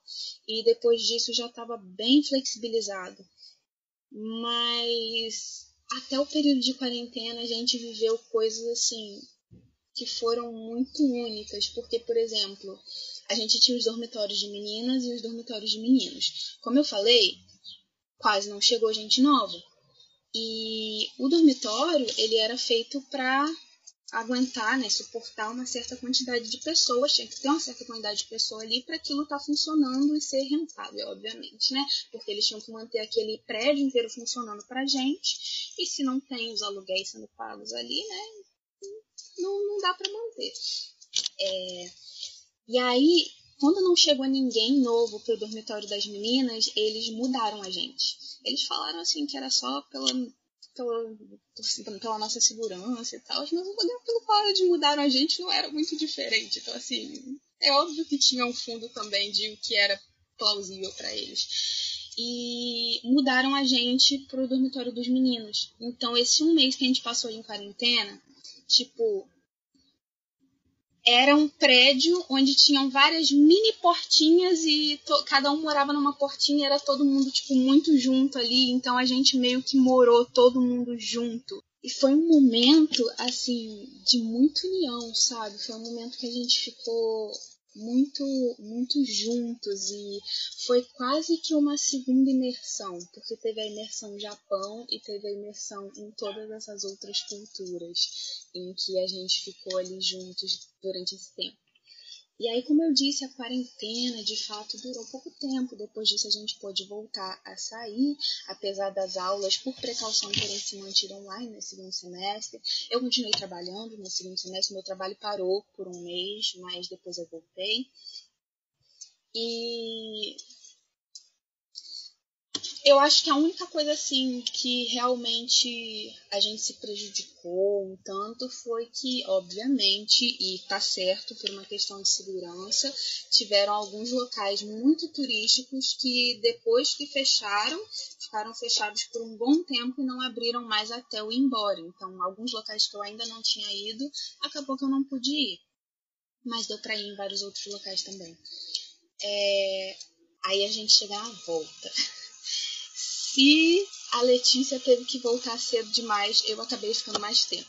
E depois disso já estava bem flexibilizado. Mas até o período de quarentena a gente viveu coisas assim que foram muito únicas, porque, por exemplo, a gente tinha os dormitórios de meninas e os dormitórios de meninos. Como eu falei, quase não chegou gente nova. E o dormitório, ele era feito para aguentar, né, suportar uma certa quantidade de pessoas, tinha que ter uma certa quantidade de pessoas ali para aquilo estar tá funcionando e ser rentável, obviamente, né? Porque eles tinham que manter aquele prédio inteiro funcionando para gente, e se não tem os aluguéis sendo pagos ali, né, não, não dá para manter. É... E aí, quando não chegou ninguém novo pro dormitório das meninas, eles mudaram a gente. Eles falaram assim que era só pela pela, pela nossa segurança e tal, mas o modelo pelo qual eles mudaram a gente não era muito diferente. Então, assim, é óbvio que tinha um fundo também de o que era plausível para eles. E mudaram a gente pro dormitório dos meninos. Então, esse um mês que a gente passou em quarentena, tipo, era um prédio onde tinham várias mini portinhas e cada um morava numa portinha, era todo mundo tipo muito junto ali, então a gente meio que morou todo mundo junto. E foi um momento assim de muita união, sabe? Foi um momento que a gente ficou muito, muito juntos e foi quase que uma segunda imersão, porque teve a imersão no Japão e teve a imersão em todas essas outras culturas, em que a gente ficou ali juntos durante esse tempo. E aí, como eu disse, a quarentena de fato durou pouco tempo. Depois disso, a gente pôde voltar a sair, apesar das aulas, por precaução, terem se mantido online no segundo semestre. Eu continuei trabalhando no segundo semestre, meu trabalho parou por um mês, mas depois eu voltei. E eu acho que a única coisa assim que realmente a gente se prejudicou um tanto foi que, obviamente, e tá certo por uma questão de segurança, tiveram alguns locais muito turísticos que depois que fecharam, ficaram fechados por um bom tempo e não abriram mais até o ir embora. Então, alguns locais que eu ainda não tinha ido, acabou que eu não pude ir. Mas deu para ir em vários outros locais também. É... Aí a gente chega na volta. Se a Letícia teve que voltar cedo demais, eu acabei ficando mais tempo.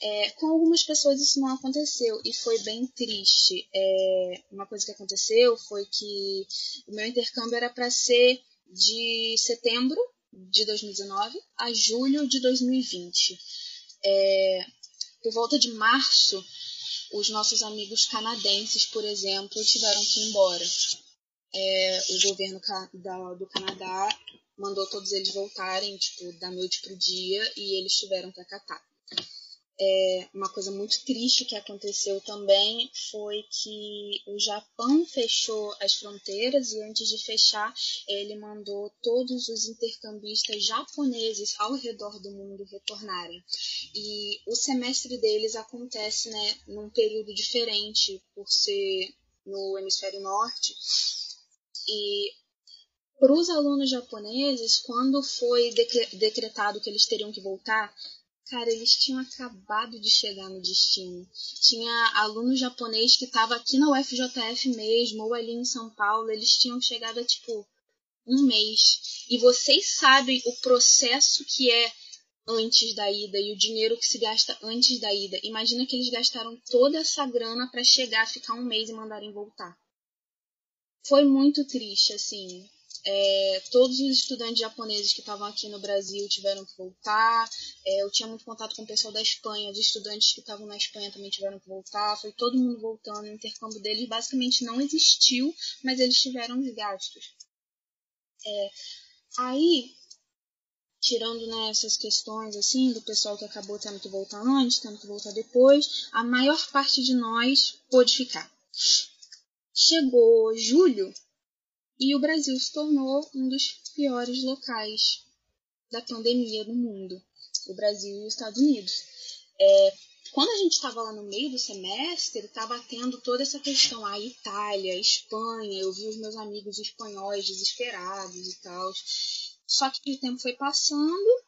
É, com algumas pessoas isso não aconteceu e foi bem triste. É, uma coisa que aconteceu foi que o meu intercâmbio era para ser de setembro de 2019 a julho de 2020. É, por volta de março, os nossos amigos canadenses, por exemplo, tiveram que ir embora. É, o governo do Canadá mandou todos eles voltarem, tipo, da noite pro dia, e eles tiveram que acatar. É, uma coisa muito triste que aconteceu também foi que o Japão fechou as fronteiras e antes de fechar ele mandou todos os intercambistas japoneses ao redor do mundo retornarem. E o semestre deles acontece né, num período diferente por ser no hemisfério norte. E para os alunos japoneses, quando foi decretado que eles teriam que voltar, cara, eles tinham acabado de chegar no destino. Tinha aluno japonês que estava aqui na UFJF mesmo, ou ali em São Paulo, eles tinham chegado há tipo um mês. E vocês sabem o processo que é antes da ida e o dinheiro que se gasta antes da ida. Imagina que eles gastaram toda essa grana para chegar, ficar um mês e mandarem voltar. Foi muito triste, assim. É, todos os estudantes japoneses que estavam aqui no Brasil tiveram que voltar. É, eu tinha muito contato com o pessoal da Espanha, os estudantes que estavam na Espanha também tiveram que voltar. Foi todo mundo voltando. O intercâmbio deles basicamente não existiu, mas eles tiveram os gastos. É, aí, tirando né, essas questões assim do pessoal que acabou tendo que voltar antes, tendo que voltar depois, a maior parte de nós pôde ficar. Chegou julho, e o Brasil se tornou um dos piores locais da pandemia no mundo, o Brasil e os Estados Unidos. É, quando a gente estava lá no meio do semestre, estava tendo toda essa questão, a Itália, a Espanha, eu vi os meus amigos espanhóis desesperados e tal. Só que o tempo foi passando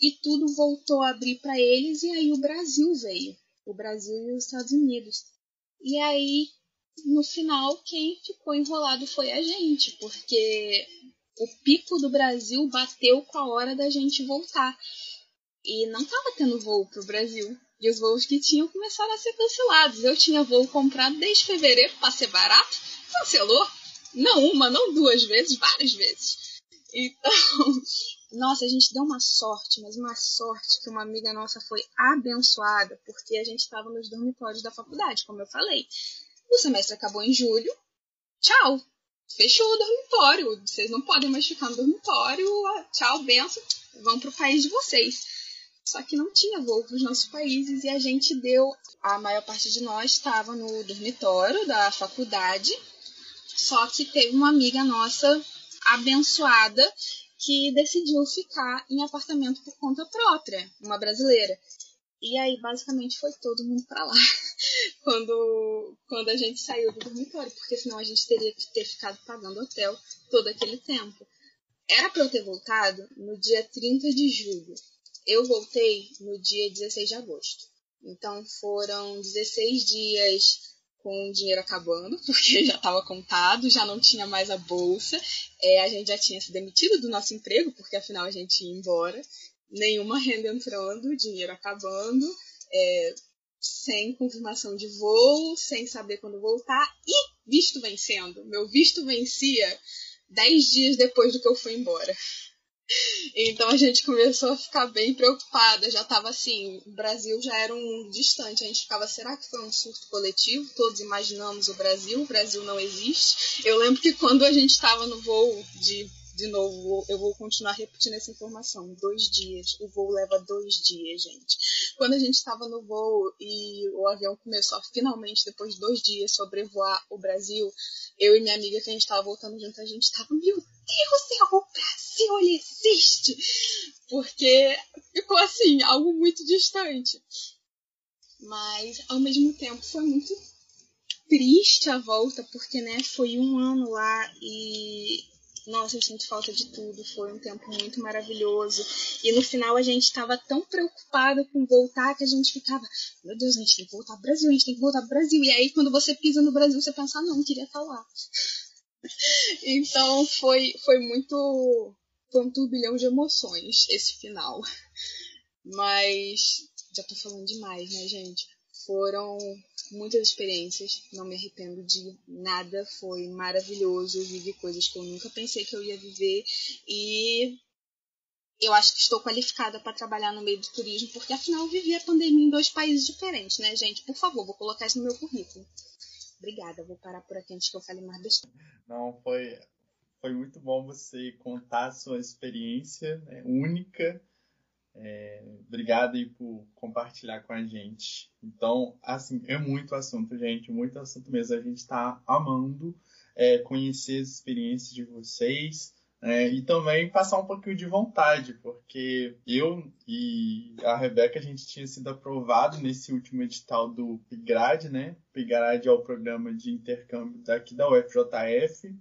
e tudo voltou a abrir para eles e aí o Brasil veio, o Brasil e os Estados Unidos. E aí no final, quem ficou enrolado foi a gente, porque o pico do Brasil bateu com a hora da gente voltar. E não estava tendo voo para o Brasil. E os voos que tinham começaram a ser cancelados. Eu tinha voo comprado desde fevereiro para ser barato, cancelou. Não uma, não duas vezes, várias vezes. Então, Nossa, a gente deu uma sorte, mas uma sorte que uma amiga nossa foi abençoada, porque a gente estava nos dormitórios da faculdade, como eu falei. O semestre acabou em julho. Tchau! Fechou o dormitório. Vocês não podem mais ficar no dormitório. Tchau, benção. Vão para o país de vocês. Só que não tinha voo para os nossos países e a gente deu. A maior parte de nós estava no dormitório da faculdade. Só que teve uma amiga nossa abençoada que decidiu ficar em apartamento por conta própria, uma brasileira. E aí, basicamente, foi todo mundo para lá quando, quando a gente saiu do dormitório, porque senão a gente teria que ter ficado pagando hotel todo aquele tempo. Era para eu ter voltado no dia 30 de julho. Eu voltei no dia 16 de agosto. Então foram 16 dias com o dinheiro acabando, porque já estava contado, já não tinha mais a bolsa, é, a gente já tinha se demitido do nosso emprego, porque afinal a gente ia embora, nenhuma renda entrando, dinheiro acabando, é, sem confirmação de voo, sem saber quando voltar, e visto vencendo. Meu visto vencia 10 dias depois do que eu fui embora. Então a gente começou a ficar bem preocupada. Já estava assim, o Brasil já era um mundo distante. A gente ficava, será que foi um surto coletivo? Todos imaginamos o Brasil, o Brasil não existe. Eu lembro que quando a gente estava no voo de de novo, eu vou continuar repetindo essa informação. Dois dias. O voo leva dois dias, gente. Quando a gente estava no voo e o avião começou a finalmente, depois de dois dias, sobrevoar o Brasil, eu e minha amiga que a gente estava voltando junto, a gente estava, meu Deus do céu, o Brasil ele existe! Porque ficou assim, algo muito distante. Mas, ao mesmo tempo, foi muito triste a volta, porque, né, foi um ano lá e nossa, eu sinto falta de tudo. Foi um tempo muito maravilhoso. E no final a gente estava tão preocupada com voltar que a gente ficava, meu Deus, a gente tem que voltar pro Brasil, a gente tem que voltar pro Brasil. E aí quando você pisa no Brasil, você pensa, ah, não, queria estar lá. então foi, foi muito. Foi um turbilhão de emoções esse final. Mas já tô falando demais, né, gente? Foram muitas experiências, não me arrependo de nada, foi maravilhoso, eu vivi coisas que eu nunca pensei que eu ia viver e eu acho que estou qualificada para trabalhar no meio do turismo, porque afinal eu vivi a pandemia em dois países diferentes, né, gente? Por favor, vou colocar isso no meu currículo. Obrigada, vou parar por aqui antes que eu fale mais besteira. Não, foi, foi muito bom você contar a sua experiência né, única é, obrigado aí por compartilhar com a gente. Então, assim, é muito assunto, gente, muito assunto mesmo. A gente está amando é, conhecer as experiências de vocês é, e também passar um pouquinho de vontade, porque eu e a Rebeca, a gente tinha sido aprovado nesse último edital do PIGRAD, né? PIGRAD é o programa de intercâmbio daqui da UFJF,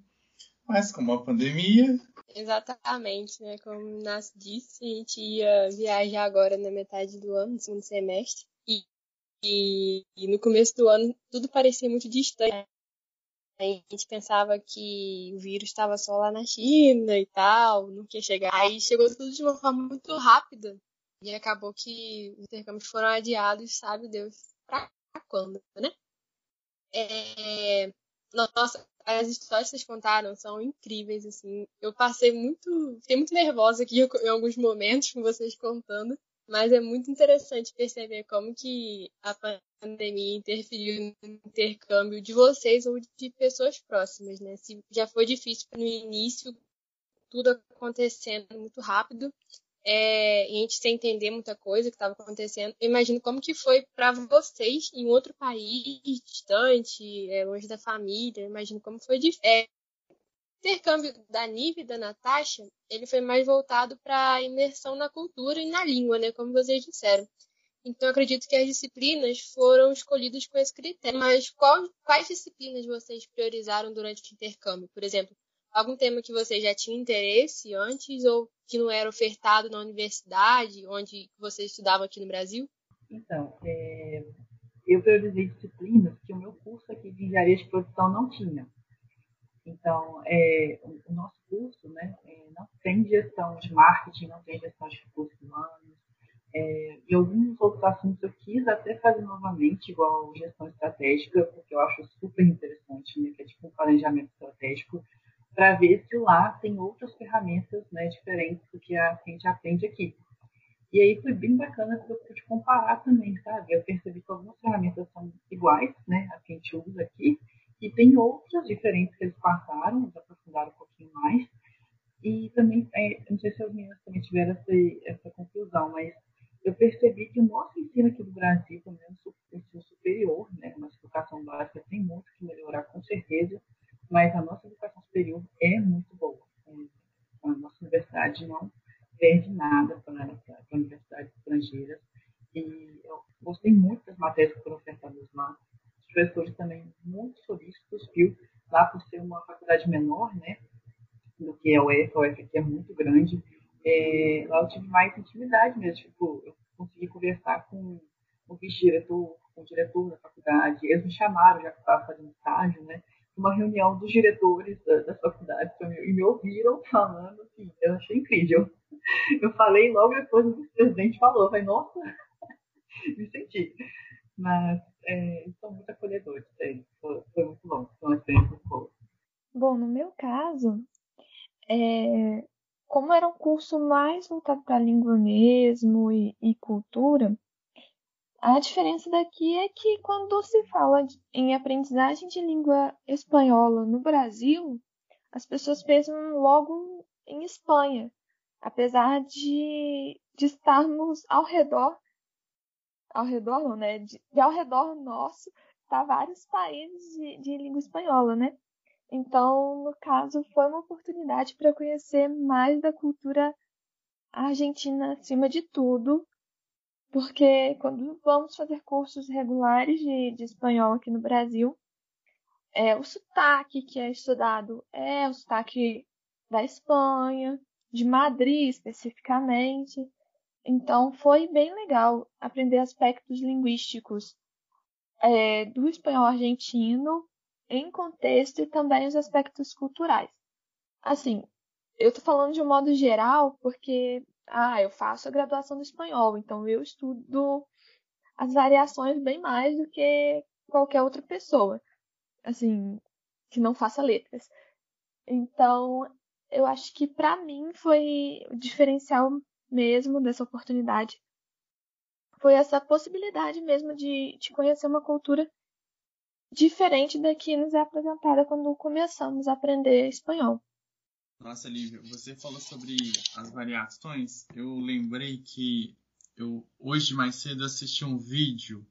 mas com a pandemia, Exatamente, né? Como o Inácio disse, a gente ia viajar agora na metade do ano, no segundo semestre, e, e, e no começo do ano tudo parecia muito distante. A gente pensava que o vírus estava só lá na China e tal, não ia chegar. Aí chegou tudo de uma forma muito rápida. E acabou que os intercâmbios foram adiados, sabe Deus, pra quando, né? É... Nossa, as histórias que vocês contaram são incríveis, assim. Eu passei muito. Fiquei muito nervosa aqui em alguns momentos com vocês contando. Mas é muito interessante perceber como que a pandemia interferiu no intercâmbio de vocês ou de pessoas próximas, né? Se já foi difícil no início, tudo acontecendo muito rápido, é, e a gente sem entender muita coisa que estava acontecendo. Eu imagino como que foi para vocês em outro país distante, é, longe da família. Eu imagino como foi difícil. É, intercâmbio da Nive e da Natasha, ele foi mais voltado para imersão na cultura e na língua, né, como vocês disseram. Então, acredito que as disciplinas foram escolhidas com esse critério. Mas qual, quais disciplinas vocês priorizaram durante o intercâmbio? Por exemplo, algum tema que você já tinha interesse antes ou que não era ofertado na universidade, onde você estudava aqui no Brasil? Então, é, eu priorizei disciplinas que o meu curso aqui de engenharia de produção não tinha. Então, é, o nosso curso né, é, não tem gestão de marketing, não tem gestão de recursos humanos, é, e alguns outros assuntos eu quis até fazer novamente, igual gestão estratégica, porque eu acho super interessante, né, que é tipo um planejamento estratégico, para ver se lá tem outras ferramentas né, diferentes do que a, que gente aprende aqui. E aí foi bem bacana porque eu pude comparar também, sabe? Eu percebi que algumas ferramentas são iguais, né, a que a gente usa aqui, e tem outras diferentes que eles passaram, eles aprofundaram um pouquinho mais. E também, é, não sei se as meninas também tiveram essa, essa conclusão, mas eu percebi que o nosso ensino aqui do Brasil, pelo menos o ensino superior, né, a nossa educação básica tem muito que melhorar, com certeza, mas a nossa educação superior é muito boa. A nossa universidade não perde nada para universidades estrangeiras. E eu gostei muito das matérias que foram ofertadas lá. Os professores também muito solícitos, viu? Lá por ser uma faculdade menor, né? Do que a UF, a UF aqui é muito grande. É, lá eu tive mais intimidade mesmo. Tipo, eu consegui conversar com o vice-diretor, com o diretor da faculdade. Eles me chamaram, já que estava fazendo estágio, né? Uma reunião dos diretores da, da faculdade e me ouviram falando, assim, eu achei incrível. Eu falei logo depois o presidente falou, falei, nossa, me senti. Mas é, são muito acolhedores, é, foi, foi, muito bom, foi uma experiência muito boa. Bom, no meu caso, é, como era um curso mais voltado para a língua mesmo e, e, cultura, a diferença daqui é que quando se fala em aprendizagem de língua espanhola no Brasil, as pessoas pensam logo em Espanha, apesar de, de estarmos ao redor, ao redor não, né? De, de ao redor nosso, tá vários países de, de língua espanhola, né? Então, no caso, foi uma oportunidade para conhecer mais da cultura argentina acima de tudo, porque quando vamos fazer cursos regulares de, de espanhol aqui no Brasil, é, o sotaque que é estudado é o sotaque da Espanha, de Madrid especificamente. Então foi bem legal aprender aspectos linguísticos é, do espanhol argentino em contexto e também os aspectos culturais. Assim, eu tô falando de um modo geral porque ah, eu faço a graduação do espanhol, então eu estudo as variações bem mais do que qualquer outra pessoa, assim, que não faça letras. Então, eu acho que para mim foi o diferencial mesmo dessa oportunidade. Foi essa possibilidade mesmo de, de conhecer uma cultura diferente da que nos é apresentada quando começamos a aprender espanhol. Nossa, Lívia, você falou sobre as variações. Eu lembrei que eu hoje mais cedo assisti um vídeo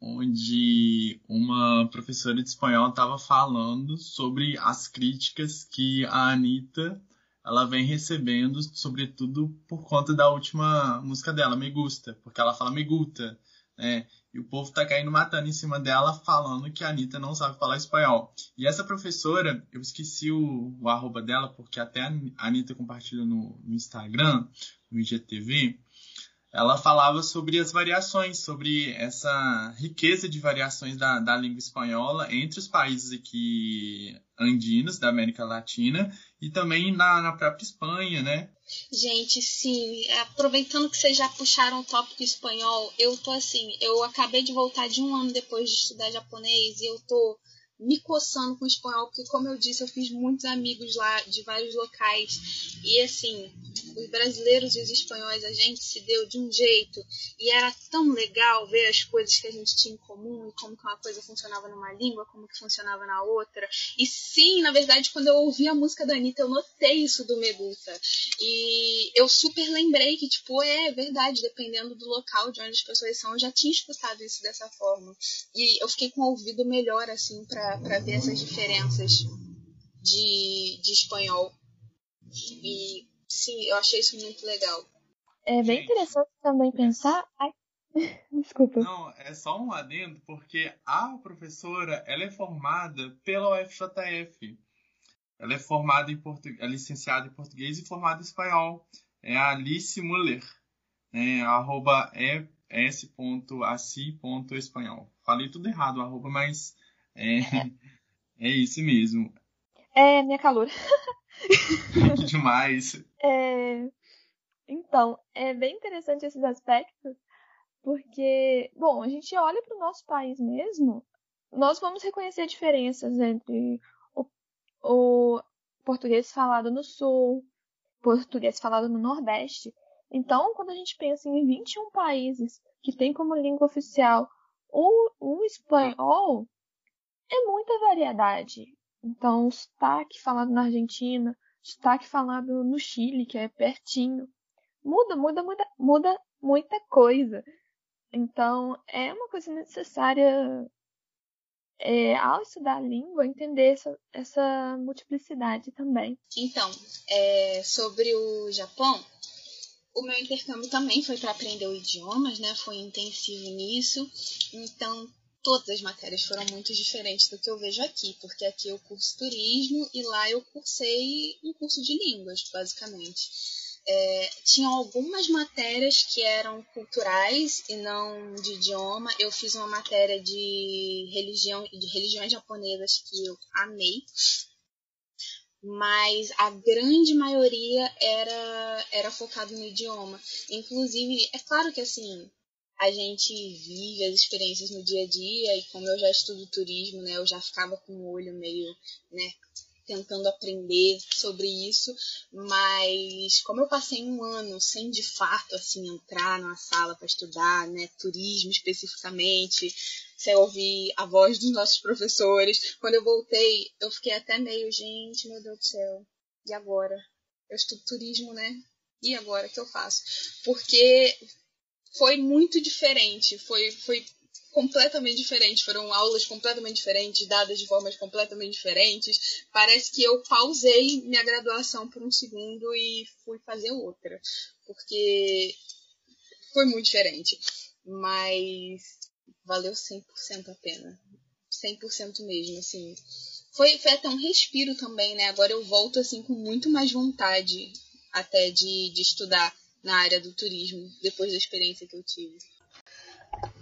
onde uma professora de espanhol estava falando sobre as críticas que a Anitta ela vem recebendo, sobretudo por conta da última música dela, Me Gusta, porque ela fala Me Gusta, né? E o povo tá caindo matando em cima dela, falando que a Anitta não sabe falar espanhol. E essa professora, eu esqueci o, o arroba dela, porque até a Anitta compartilhou no, no Instagram, no IGTV, ela falava sobre as variações, sobre essa riqueza de variações da, da língua espanhola entre os países aqui andinos da América Latina e também na, na própria Espanha, né? Gente, sim, aproveitando que vocês já puxaram o tópico espanhol, eu tô assim, eu acabei de voltar de um ano depois de estudar japonês e eu tô me coçando com o espanhol, porque como eu disse, eu fiz muitos amigos lá de vários locais. E assim, os brasileiros e os espanhóis, a gente se deu de um jeito. E era tão legal ver as coisas que a gente tinha em comum, e como que uma coisa funcionava numa língua, como que funcionava na outra. E sim, na verdade, quando eu ouvi a música da Anitta, eu notei isso do Medusa. E eu super lembrei que, tipo, é verdade, dependendo do local de onde as pessoas são, eu já tinha escutado isso dessa forma. E eu fiquei com o ouvido melhor, assim, pra para ver essas diferenças de, de espanhol. E sim, eu achei isso muito legal. É bem interessante também pensar. Ai, desculpa. Não, é só um adendo, porque a professora ela é formada pela UFJF. Ela é formada em português, é licenciada em português e formada em espanhol. É a Alice Muller, né? arroba s.aci.espanhol. Falei tudo errado, arroba, mas é, é isso mesmo. É, minha calor. demais. É, então, é bem interessante esses aspectos, porque, bom, a gente olha para o nosso país mesmo, nós vamos reconhecer diferenças entre o, o, português falado no Sul, português falado no Nordeste. Então, quando a gente pensa em 21 países que têm como língua oficial o, o espanhol, é muita variedade. Então, o sotaque falado na Argentina, o sotaque falado no Chile, que é pertinho, muda, muda, muda, muda muita coisa. Então, é uma coisa necessária é, ao estudar a língua, entender essa, essa multiplicidade também. Então, é, sobre o Japão, o meu intercâmbio também foi para aprender idiomas, né? Foi intensivo nisso. Então, todas as matérias foram muito diferentes do que eu vejo aqui, porque aqui eu curso turismo e lá eu cursei um curso de línguas, basicamente. É, tinham algumas matérias que eram culturais e não de idioma. Eu fiz uma matéria de religião de religiões japonesas que eu amei, mas a grande maioria era era focado no idioma. Inclusive, é claro que assim, a gente vive as experiências no dia a dia e como eu já estudo turismo, né, eu já ficava com o olho meio, né, tentando aprender sobre isso, mas como eu passei um ano sem de fato assim entrar numa sala para estudar, né, turismo especificamente, sem ouvir a voz dos nossos professores, quando eu voltei, eu fiquei até meio, gente, meu Deus do céu, e agora? Eu estudo turismo, né? E agora o que eu faço? Porque foi muito diferente, foi foi completamente diferente, foram aulas completamente diferentes, dadas de formas completamente diferentes. Parece que eu pausei minha graduação por um segundo e fui fazer outra, porque foi muito diferente. Mas valeu 100% a pena. 100% mesmo, assim. Foi, foi até um respiro também, né? Agora eu volto, assim, com muito mais vontade até de, de estudar na área do turismo, depois da experiência que eu tive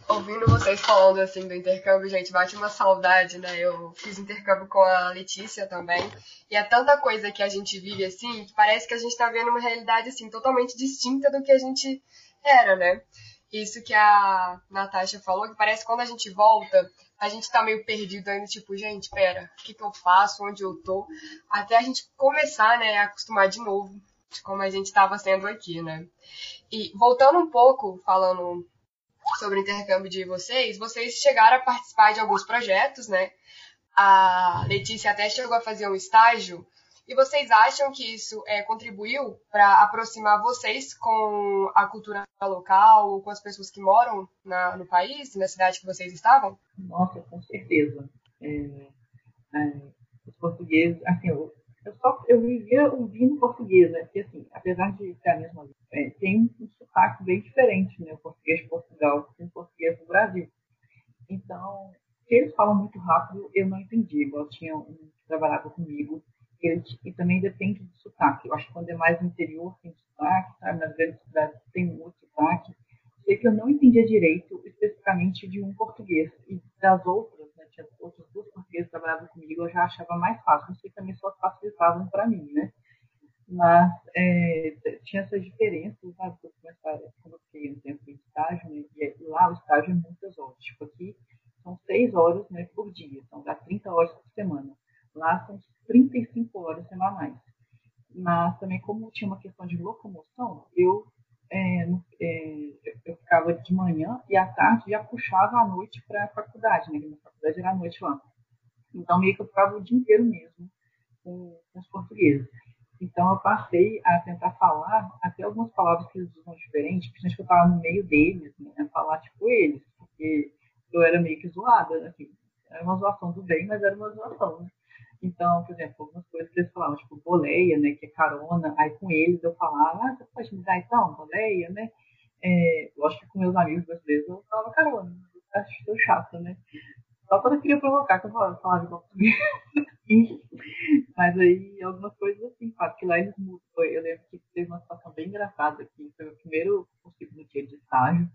ouvindo vocês falando assim do intercâmbio, gente, bate uma saudade, né? Eu fiz intercâmbio com a Letícia também. E é tanta coisa que a gente vive assim, que parece que a gente tá vendo uma realidade assim totalmente distinta do que a gente era, né? Isso que a Natasha falou, que parece que quando a gente volta, a gente tá meio perdido ainda, tipo, gente, pera, o que, que eu faço, onde eu tô? Até a gente começar, né, a acostumar de novo, como a gente estava sendo aqui, né? E voltando um pouco, falando sobre o intercâmbio de vocês, vocês chegaram a participar de alguns projetos, né? A Letícia até chegou a fazer um estágio. E vocês acham que isso é, contribuiu para aproximar vocês com a cultura local, com as pessoas que moram na, no país, na cidade que vocês estavam? Nossa, com certeza. É, é, os portugueses, assim, eu, só, eu vivia ouvindo português, né? Porque, assim, apesar de ser a mesma língua, é, tem um sotaque bem diferente, né? O português de Portugal com o português do Brasil. Então, se eles falam muito rápido, eu não entendi. Igual tinha um que trabalhava comigo, ele, e também depende do sotaque. Eu acho que quando é mais interior tem sotaque, sabe? Nas grandes cidades tem muito sotaque. Sei que eu não entendia direito, especificamente de um português. E das outras, né? Tinha outros dois portugueses trabalhavam comigo, eu já achava mais fácil. Não sei também só facilitavam para mim, né? Mas é, tinha essas diferenças, sabe? Quando eu fiquei um tempo em estágio, né? e lá o estágio é muitas horas. Tipo, aqui são seis horas né, por dia, então dá 30 horas por semana. Lá são 35 horas semanais. Mas também, como tinha uma questão de locomoção, eu, é, é, eu ficava de manhã e à tarde já puxava à noite para a faculdade, né? Minha faculdade era à noite lá. Então, meio que eu ficava o dia inteiro mesmo com, com os portugueses. Então, eu passei a tentar falar até algumas palavras que eles usam diferentes, principalmente que eu estava no meio deles, né? Falar tipo eles, porque eu era meio que zoada, né? Era uma zoação do bem, mas era uma zoação, né? Então, por exemplo, algumas coisas que eles falavam, tipo boleia, né? Que é carona. Aí com eles eu falava, ah, você pode me dar então, boleia, né? É, lógico que com meus amigos brasileiros eu falava carona. Acho chato, né? Só quando eu queria provocar que eu falava, falava português. Mas aí algumas coisas assim, sabe? Que lá eles mudam. Eu lembro que teve uma situação bem engraçada aqui. Foi o primeiro possível no dia de estágio.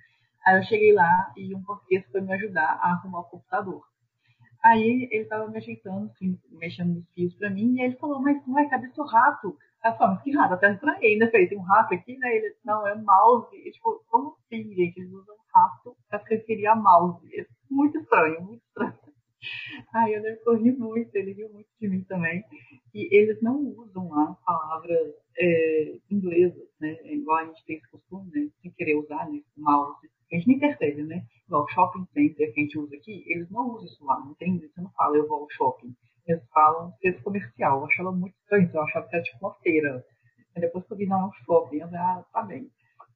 Aí eu cheguei lá e um português foi me ajudar a arrumar o computador. Aí ele estava me ajeitando, mexendo nos fios para mim, e ele falou, mas ué, cadê seu rato? Aí eu falei, mas que rato? Até estranhei, né? Falei, tem um rato aqui, né? Ele, não, é mouse. E, tipo, como assim, gente? Eles usam rato para referir a mouse. É muito estranho, muito estranho. Aí eu lembro que eu ri muito, ele riu muito de mim também. E eles não usam lá palavras é, inglesas, né? É igual a gente tem esse costume, né? Sem querer usar, né? Mal, a gente nem percebe, né? Igual shopping center que a gente usa aqui, eles não usam isso lá, não tem, você não fala eu vou ao shopping. Eles falam centro comercial. Eu achava muito estranho, eu achava que era tipo uma feira. Mas depois que eu vi, não, é um shopping, eu falei, ah, tá bem.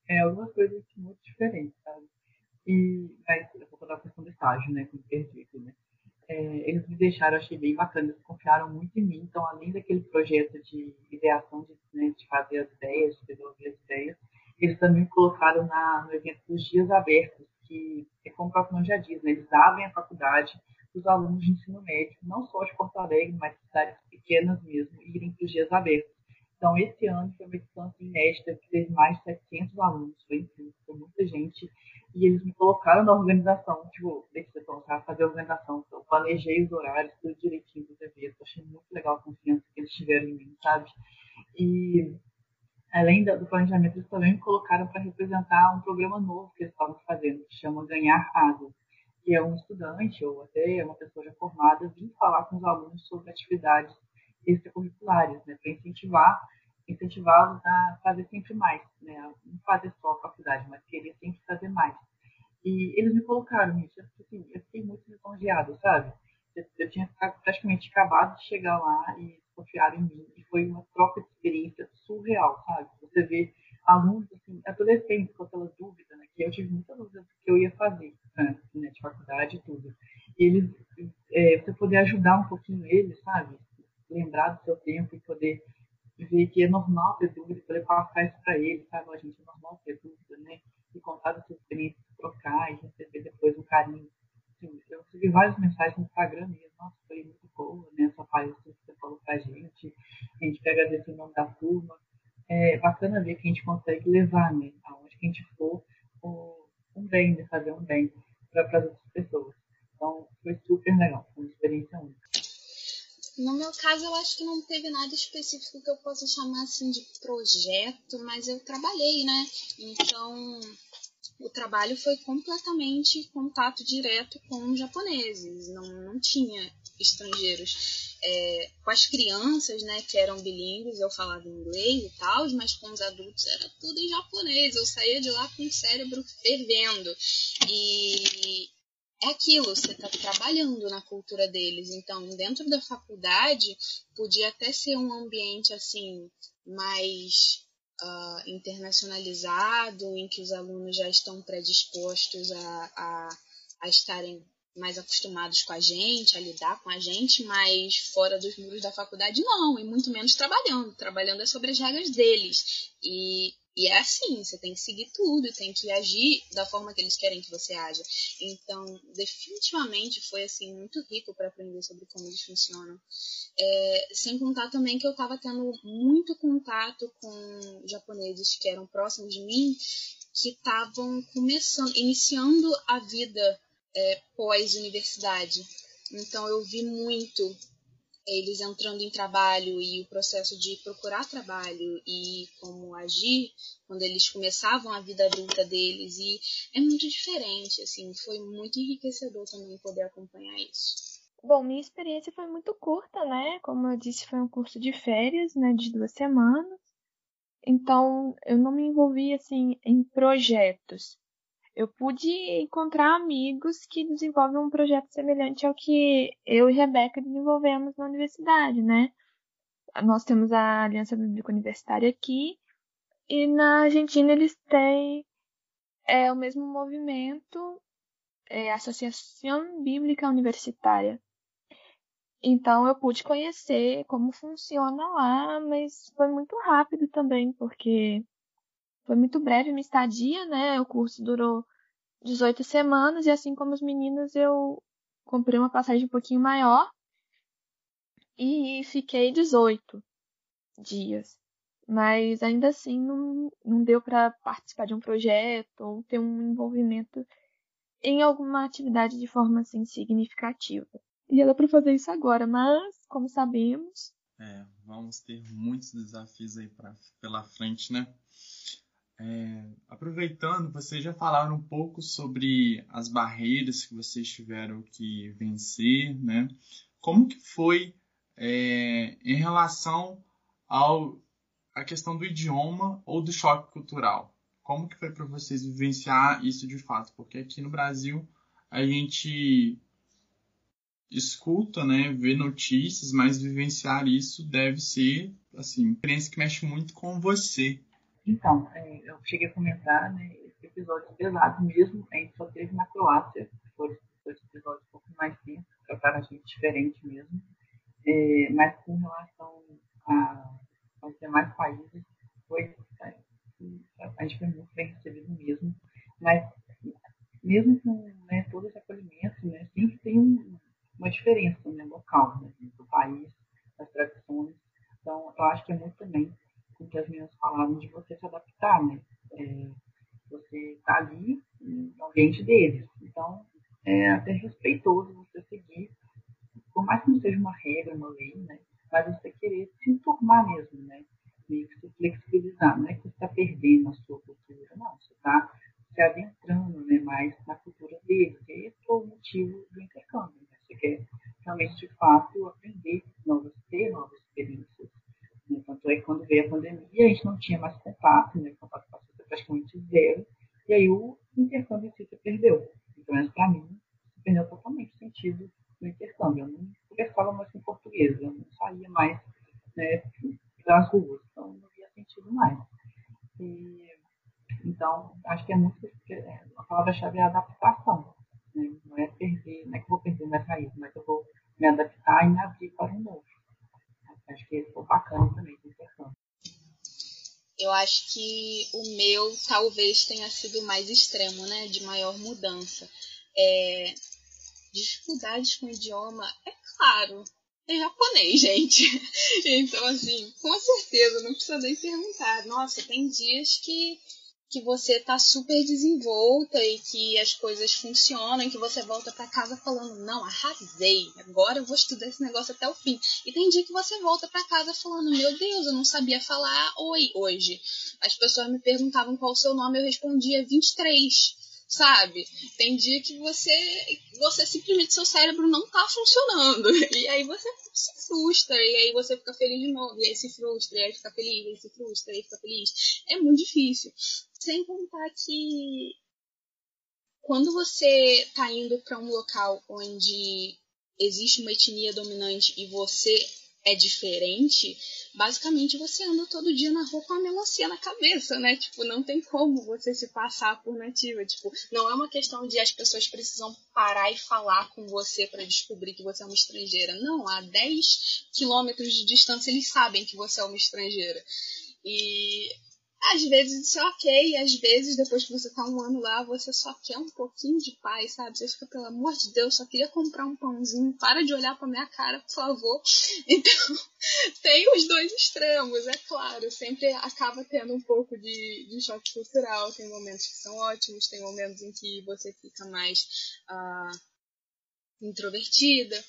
É algumas coisas assim, muito diferentes, sabe? E, mas vou falar a questão do estágio, né? Que eu perdi aqui, né? é, eles me deixaram, achei bem bacana, eles confiaram muito em mim. Então, além daquele projeto de ideação, de, né, de fazer as ideias, de desenvolver as ideias, eles também colocaram na, no evento dos Dias Abertos, que é como o próprio já diz, né, eles abrem a faculdade para os alunos de ensino médio, não só de Porto Alegre, mas de cidades pequenas mesmo, irem para os Dias Abertos. Então, esse ano foi uma edição inédita que teve mais de 700 alunos, foi incrível, foi muita gente e eles me colocaram na organização, tipo, deixa eu começar a fazer a organização. Então, eu planejei os horários, tudo direitinho do evento. Achei muito legal a confiança que eles tiveram em mim, sabe? E além do planejamento, eles também me colocaram para representar um programa novo que eles estavam fazendo, que chama Ganhar Asas, que é um estudante ou até uma pessoa já formada vir falar com os alunos sobre atividades extracurriculares, né, para incentivar incentivá-los a fazer sempre mais, né? Não fazer só a faculdade, mas querer sempre fazer mais. E eles me colocaram nisso, assim, eu fiquei muito lisonjeado, sabe? Eu, eu, tinha praticamente acabado de chegar lá e confiaram em mim, e foi uma troca de experiência surreal, sabe? Você vê alunos, assim, adolescentes com aquela dúvida, né? Que eu tive muita dúvida do que eu ia fazer, né? De faculdade e tudo. E eles, é, você poder ajudar um pouquinho eles, sabe? Lembrar do seu tempo e poder ver que é normal ter dúvida, poder passar isso para ele, sabe? A gente é normal ter dúvida, né? E contar da sua experiência, trocar e receber depois um carinho. Assim, eu recebi várias mensagens no Instagram mesmo, nossa, foi muito boa, né? Palestra que você falou pra gente, a gente pega agradecer o nome da turma. É bacana ver que a gente consegue levar, né? Aonde que a gente for, um bem, né? fazer um bem para as outras pessoas. Então, foi super legal, foi uma experiência única. No meu caso, eu acho que não teve nada específico que eu possa chamar assim de projeto, mas eu trabalhei, né? Então, o trabalho foi completamente contato direto com japoneses, não, não tinha estrangeiros. É, com as crianças, né, que eram bilíngues, eu falava inglês e tal, mas com os adultos era tudo em japonês. Eu saía de lá com o cérebro fervendo. E, é aquilo, você está trabalhando na cultura deles. Então, dentro da faculdade, podia até ser um ambiente assim mais uh, internacionalizado, em que os alunos já estão predispostos a, a, a estarem mais acostumados com a gente, a lidar com a gente, mas fora dos muros da faculdade, não, e muito menos trabalhando. Trabalhando é sobre as regras deles. E e é assim, você tem que seguir tudo, tem que agir da forma que eles querem que você haja. Então, definitivamente foi assim muito rico para aprender sobre como eles funcionam. É, sem contar também que eu estava tendo muito contato com japoneses que eram próximos de mim, que estavam começando, iniciando a vida é, pós-universidade. Então eu vi muito eles entrando em trabalho e o processo de procurar trabalho e como agir quando eles começavam a vida adulta deles e é muito diferente, assim, foi muito enriquecedor também poder acompanhar isso. Bom, minha experiência foi muito curta, né? Como eu disse, foi um curso de férias, né, de duas semanas. Então, eu não me envolvi assim em projetos eu pude encontrar amigos que desenvolvem um projeto semelhante ao que eu e Rebeca desenvolvemos na universidade, né? Nós temos a Aliança Bíblica Universitária aqui e na Argentina eles têm é, o mesmo movimento, é, Associação Bíblica Universitária. Então eu pude conhecer como funciona lá, mas foi muito rápido também, porque foi muito breve minha estadia, né? O curso durou 18 semanas e assim como os meninos eu comprei uma passagem um pouquinho maior e fiquei 18 dias. Mas ainda assim não, não deu para participar de um projeto ou ter um envolvimento em alguma atividade de forma assim significativa. E era para fazer isso agora, mas como sabemos, é, vamos ter muitos desafios aí pra, pela frente, né? É, aproveitando, vocês já falaram um pouco sobre as barreiras que vocês tiveram que vencer, né? Como que foi é, em relação ao a questão do idioma ou do choque cultural. Como que foi para vocês vivenciar isso de fato? Porque aqui no Brasil a gente escuta, né, vê notícias, mas vivenciar isso deve ser, assim, experiência que mexe muito com você. Então, é, eu cheguei a comentar, né, esse episódio pesado mesmo, a gente só teve na Croácia, foi esse episódio um pouco mais tempo, trataram a gente diferente mesmo, é, mas com relação a, aos demais países, foi, é, a gente foi muito bem recebido mesmo, mas mesmo com né, todo esse acolhimento, né, sempre tem um, uma diferença né, local, né, do país, das tradições. Então, eu acho que é muito também com que as meninas falaram de você se adaptar, né? É, você está ali no ambiente deles. Então, é até respeitoso você seguir, por mais que não seja uma regra, uma lei, né? Mas você querer se enturmar mesmo, né? Que se flexibilizar. Não é que você está perdendo a sua cultura, não. Você está se adentrando né, mais na cultura deles. Esse é o motivo do intercâmbio. Né? Você quer realmente, de fato, aprender novas, ter novas experiências. Né? Tanto é que quando veio a pandemia, a gente não tinha mais contato, né? contato passou a praticamente zero. E aí o intercâmbio em si se perdeu. Então, para mim, perdeu totalmente o sentido do intercâmbio. Eu não conversava mais com português, eu não saía mais né, das ruas, então não havia sentido mais. E então, acho que é muito. É, a palavra-chave é adaptação. Né? Não é perder, não é que eu vou perder minha raiz, mas eu vou me adaptar e me abrir para o novo. Acho que esse foi bacana também intercâmbio. Eu acho que o meu talvez tenha sido mais extremo, né? De maior mudança. É... Dificuldades com o idioma, é claro, é japonês, gente. Então, assim, com certeza, não precisa nem perguntar. Nossa, tem dias que que você tá super desenvolta e que as coisas funcionam, e que você volta para casa falando, não, arrasei, agora eu vou estudar esse negócio até o fim. E tem dia que você volta para casa falando, meu Deus, eu não sabia falar oi hoje. As pessoas me perguntavam qual o seu nome, eu respondia 23 sabe? Tem dia que você, você simplesmente seu cérebro não tá funcionando. E aí você se frustra, e aí você fica feliz de novo, e aí se frustra, e aí fica feliz, e aí se frustra, e aí fica feliz. É muito difícil. Sem contar que quando você tá indo para um local onde existe uma etnia dominante e você é diferente, basicamente você anda todo dia na rua com a melancia na cabeça, né? Tipo, não tem como você se passar por nativa. Tipo, não é uma questão de as pessoas precisam parar e falar com você para descobrir que você é uma estrangeira. Não, a 10 quilômetros de distância eles sabem que você é uma estrangeira. E às vezes isso é ok, às vezes depois que você tá um ano lá, você só quer um pouquinho de paz, sabe? Você fica, pelo amor de Deus, só queria comprar um pãozinho, para de olhar pra minha cara, por favor. Então, tem os dois extremos, é claro, sempre acaba tendo um pouco de, de choque cultural, tem momentos que são ótimos, tem momentos em que você fica mais uh, introvertida.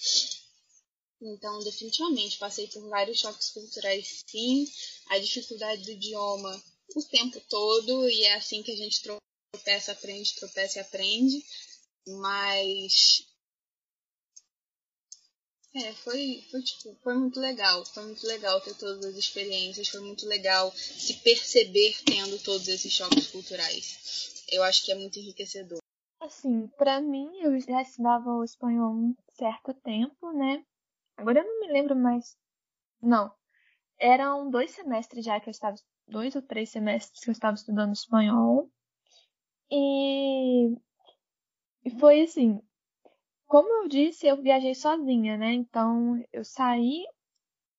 Então, definitivamente, passei por vários choques culturais, sim. A dificuldade do idioma o tempo todo e é assim que a gente tropeça, aprende, tropeça e aprende. Mas é, foi, foi, tipo, foi muito legal. Foi muito legal ter todas as experiências. Foi muito legal se perceber tendo todos esses choques culturais. Eu acho que é muito enriquecedor. Assim, para mim, eu já estudava o espanhol um certo tempo, né? Agora eu não me lembro mais. Não. Eram dois semestres já que eu estava dois ou três semestres que eu estava estudando espanhol. E, e foi assim, como eu disse, eu viajei sozinha, né? Então eu saí.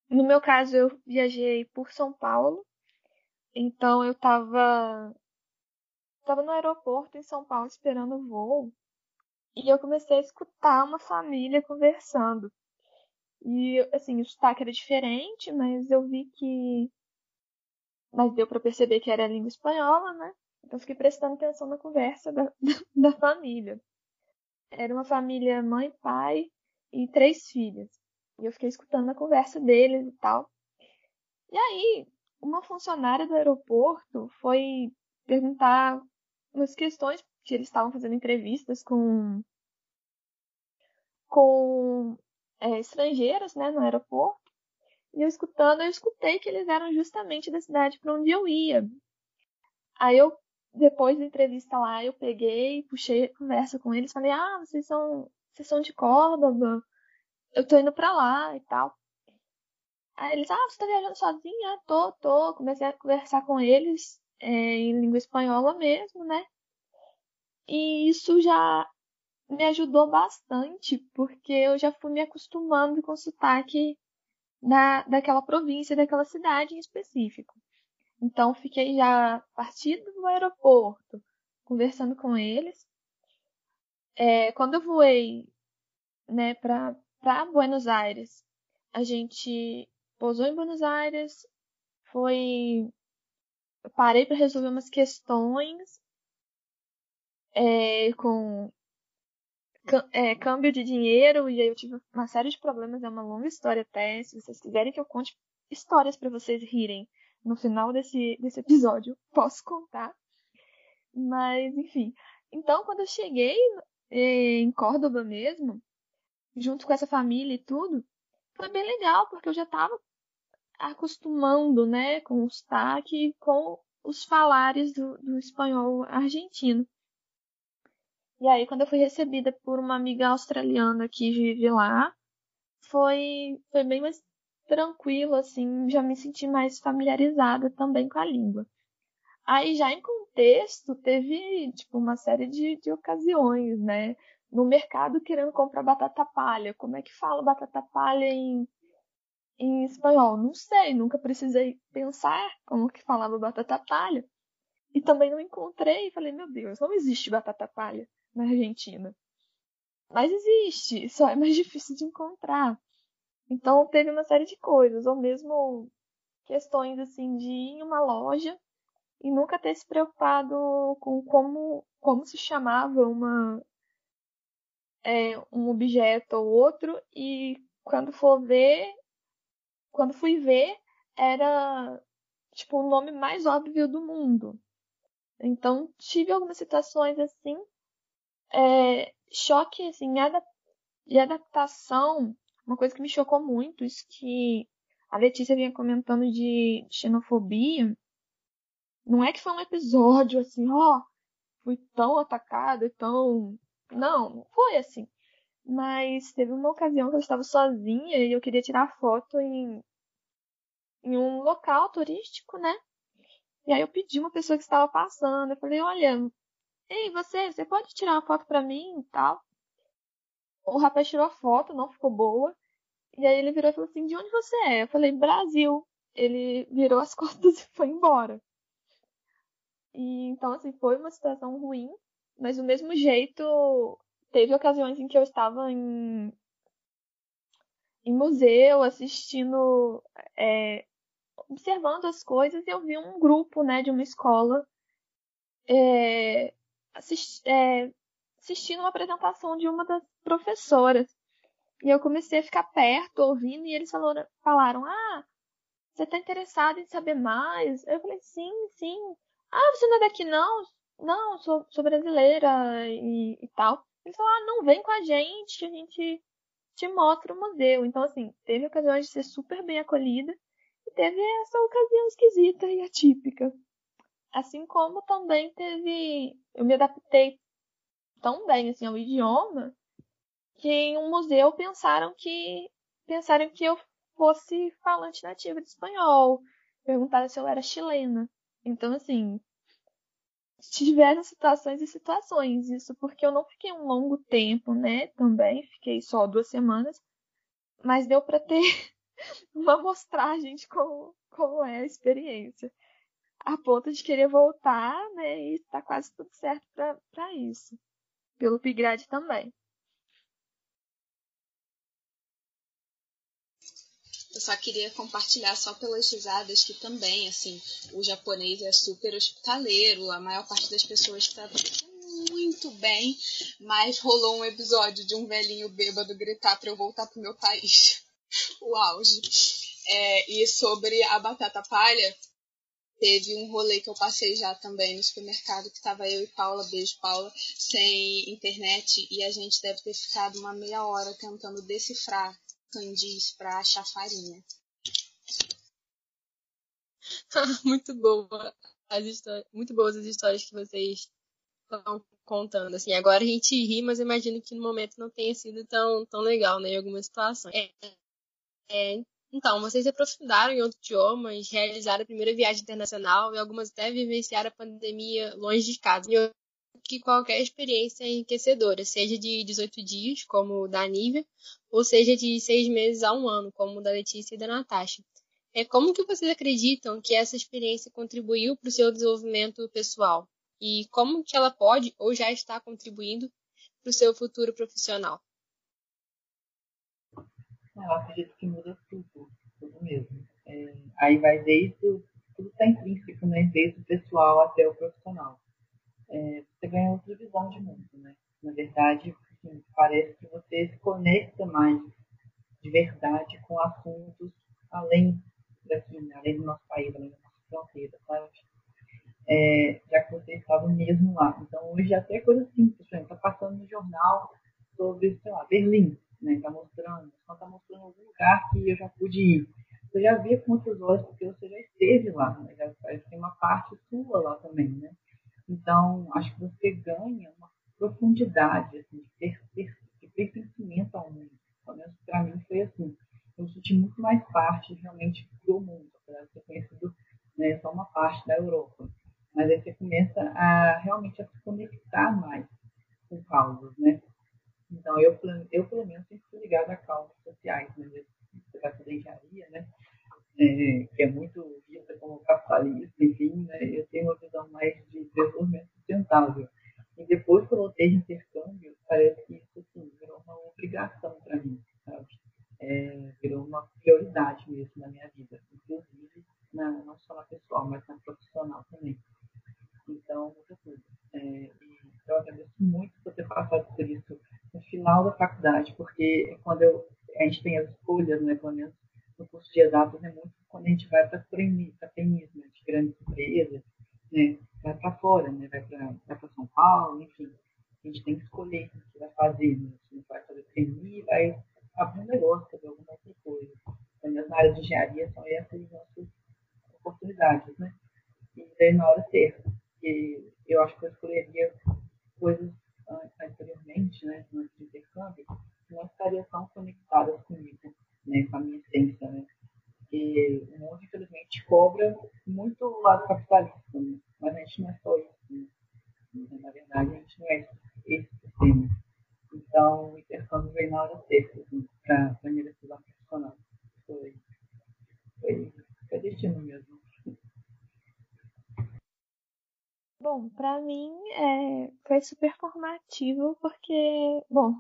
No meu caso, eu viajei por São Paulo. Então eu estava tava no aeroporto em São Paulo esperando o voo. E eu comecei a escutar uma família conversando. E assim, o sotaque era diferente, mas eu vi que mas deu para perceber que era a língua espanhola, né? Então fiquei prestando atenção na conversa da, da, família. Era uma família mãe, pai e três filhas. E eu fiquei escutando a conversa deles e tal. E aí, uma funcionária do aeroporto foi perguntar umas questões, que eles estavam fazendo entrevistas com com é, estrangeiros, né, no aeroporto. E eu escutando, eu escutei que eles eram justamente da cidade para onde eu ia. Aí eu, depois da entrevista lá, eu peguei, puxei conversa com eles, falei, ah, vocês são, vocês são de Córdoba, eu tô indo pra lá e tal. Aí eles, ah, você tá viajando sozinha? Tô, tô. Comecei a conversar com eles é, em língua espanhola mesmo, né? E isso já me ajudou bastante, porque eu já fui me acostumando com o sotaque da, daquela província, daquela cidade em específico. Então, fiquei já partindo do aeroporto, conversando com eles. É, quando eu voei né, para Buenos Aires, a gente pousou em Buenos Aires, foi. Eu parei para resolver umas questões é, com é, câmbio de dinheiro e aí eu tive uma série de problemas. É uma longa história até. Se vocês quiserem que eu conte histórias para vocês rirem no final desse, desse episódio, posso contar. Mas, enfim. Então, quando eu cheguei é, em Córdoba mesmo, junto com essa família e tudo, foi bem legal, porque eu já estava acostumando, né, com o sotaque e com os falares do, do espanhol argentino. E aí, quando eu fui recebida por uma amiga australiana que vive lá, foi, foi bem mais tranquilo, assim, já me senti mais familiarizada também com a língua. Aí, já em contexto, teve, tipo, uma série de, de ocasiões, né? No mercado querendo comprar batata palha. Como é que fala batata palha em, em espanhol? Não sei, nunca precisei pensar como que falava batata palha. E também não encontrei, falei, meu Deus, não existe batata palha na Argentina. Mas existe, só é mais difícil de encontrar. Então teve uma série de coisas, ou mesmo questões assim de ir em uma loja e nunca ter se preocupado com como, como se chamava uma é, um objeto ou outro e quando for ver, quando fui ver, era tipo o nome mais óbvio do mundo. Então tive algumas situações assim é, choque assim, de adaptação, uma coisa que me chocou muito, isso que a Letícia vinha comentando de xenofobia, não é que foi um episódio assim, ó, fui tão atacada tão. Não, não foi assim. Mas teve uma ocasião que eu estava sozinha e eu queria tirar foto em, em um local turístico, né? E aí eu pedi uma pessoa que estava passando, eu falei, olha, Ei, você, você pode tirar uma foto pra mim e tal? O rapaz tirou a foto, não ficou boa. E aí ele virou e falou assim, de onde você é? Eu falei, Brasil. Ele virou as costas e foi embora. E então, assim, foi uma situação ruim, mas do mesmo jeito, teve ocasiões em que eu estava em, em museu, assistindo, é, observando as coisas, e eu vi um grupo, né, de uma escola é, é, assistindo uma apresentação de uma das professoras. E eu comecei a ficar perto, ouvindo, e eles falaram, falaram ah, você está interessado em saber mais? Eu falei, sim, sim. Ah, você não é daqui não? Não, sou, sou brasileira e, e tal. Eles falaram, ah, não, vem com a gente, a gente te mostra o museu. Então, assim, teve ocasiões de ser super bem acolhida e teve essa ocasião esquisita e atípica. Assim como também teve. Eu me adaptei tão bem assim, ao idioma que em um museu pensaram que pensaram que eu fosse falante nativa de espanhol. Perguntaram se eu era chilena. Então, assim, tiveram situações e situações. Isso porque eu não fiquei um longo tempo, né? Também fiquei só duas semanas. Mas deu para ter uma amostragem de como, como é a experiência a ponto de querer voltar, né? E tá quase tudo certo para isso. Pelo Pigrade também. Eu só queria compartilhar só pelas risadas que também, assim, o japonês é super hospitaleiro, a maior parte das pessoas trata muito bem, mas rolou um episódio de um velhinho bêbado gritar para eu voltar pro meu país. o auge. É, e sobre a batata palha, Teve um rolê que eu passei já também no supermercado, que tava eu e Paula, beijo Paula, sem internet, e a gente deve ter ficado uma meia hora tentando decifrar candis para achar farinha. muito boa as histórias, muito boas as histórias que vocês estão contando. Assim, agora a gente ri, mas imagino que no momento não tenha sido tão, tão legal, né, em algumas situações. É, é, então, vocês se aprofundaram em outros idiomas, realizaram a primeira viagem internacional e algumas até vivenciaram a pandemia longe de casa. E que qualquer experiência é enriquecedora, seja de 18 dias, como o da Nívia, ou seja de seis meses a um ano, como o da Letícia e da Natasha. É como que vocês acreditam que essa experiência contribuiu para o seu desenvolvimento pessoal? E como que ela pode ou já está contribuindo para o seu futuro profissional? Eu acredito que muda tudo, tudo mesmo. É, aí vai desde tudo está intrínseco, né? Desde o pessoal até o profissional. É, você ganha outra visão de mundo, né? Na verdade, assim, parece que você se conecta mais de verdade com assuntos além daqui, além do nosso país, além da nossa fronteira, sabe? É, já que você estava mesmo lá. Então, hoje até coisa simples, por está passando no jornal sobre, sei lá, Berlim, né? Está mostrando, está mostrando algum lugar que eu já pude ir. Você já via com outros olhos, porque você já esteve lá, né? Já tem uma parte sua lá também, né? Então, acho que você ganha uma profundidade, assim, de, per, de pertencimento ao mundo. Pelo menos para mim foi assim eu senti muito mais parte realmente do mundo, apesar de ser conhecido né, só uma parte da Europa. Mas aí você começa a realmente a se conectar mais com causas, né? Então, eu, eu pelo menos sempre fui ligada a causas sociais, né? Você vai fazer engenharia, né? É, que é muito vista como capitalista, enfim, né? Eu tenho uma visão mais de desenvolvimento sustentável. E depois que eu voltei de intercâmbio, parece que isso assim, virou uma obrigação para mim, sabe? é, virou uma prioridade mesmo na minha vida, inclusive na, não só na pessoal, mas na profissional também. Então, tudo. É, eu agradeço muito por ter passado por isso no final da faculdade, porque é quando eu, a gente tem as escolhas, né, pelo menos no curso de exatos, é muito quando a gente vai para PNIs, né, de grandes empresas, né, vai para fora, né, vai para São Paulo, enfim. A gente tem que escolher o que vai fazer, né, se vai fazer PNI, vai abrir um negócio, fazer alguma outra coisa. Então, na área de engenharia são essas as nossas oportunidades, né? E daí na hora certa. Porque eu acho que eu escolheria coisas anteriormente, né, no intercâmbio, que não estariam tão conectadas comigo, né, com a minha essência, né? O mundo, infelizmente, cobra muito o lado capitalista, né? mas a gente não é só isso, né? Na verdade, a gente não é esse sistema. Então, o intercâmbio veio na hora certa, assim, para a minha decisão profissional. Foi, foi, foi destino mesmo. Bom, para mim é, foi super formativo porque, bom,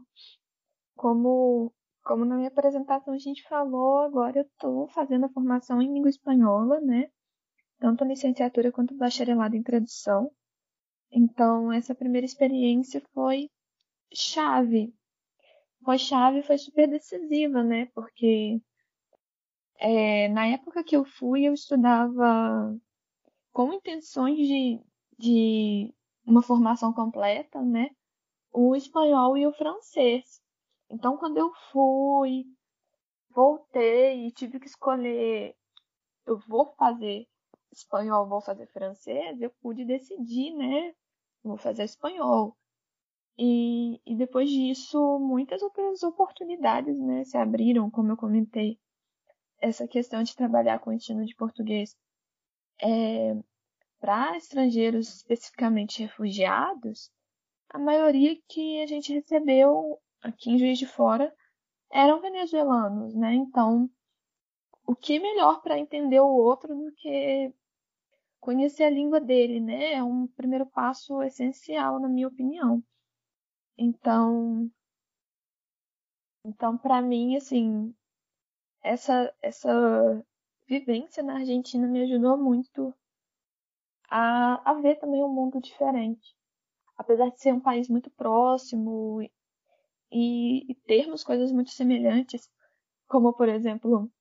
como, como na minha apresentação a gente falou, agora eu estou fazendo a formação em língua espanhola, né? Tanto licenciatura quanto o bacharelado em tradução. Então, essa primeira experiência foi chave. Foi chave, foi super decisiva, né? Porque é, na época que eu fui, eu estudava com intenções de, de uma formação completa, né? O espanhol e o francês. Então, quando eu fui, voltei e tive que escolher, eu vou fazer espanhol, vou fazer francês, eu pude decidir, né? Vou fazer espanhol. E, e depois disso, muitas outras oportunidades né, se abriram, como eu comentei. Essa questão de trabalhar com o ensino de português é, para estrangeiros, especificamente refugiados, a maioria que a gente recebeu aqui em Juiz de Fora eram venezuelanos, né? Então, o que melhor para entender o outro do que conhecer a língua dele, né? É um primeiro passo essencial, na minha opinião. Então, então para mim, assim, essa essa vivência na Argentina me ajudou muito a, a ver também um mundo diferente. Apesar de ser um país muito próximo e, e termos coisas muito semelhantes, como por exemplo,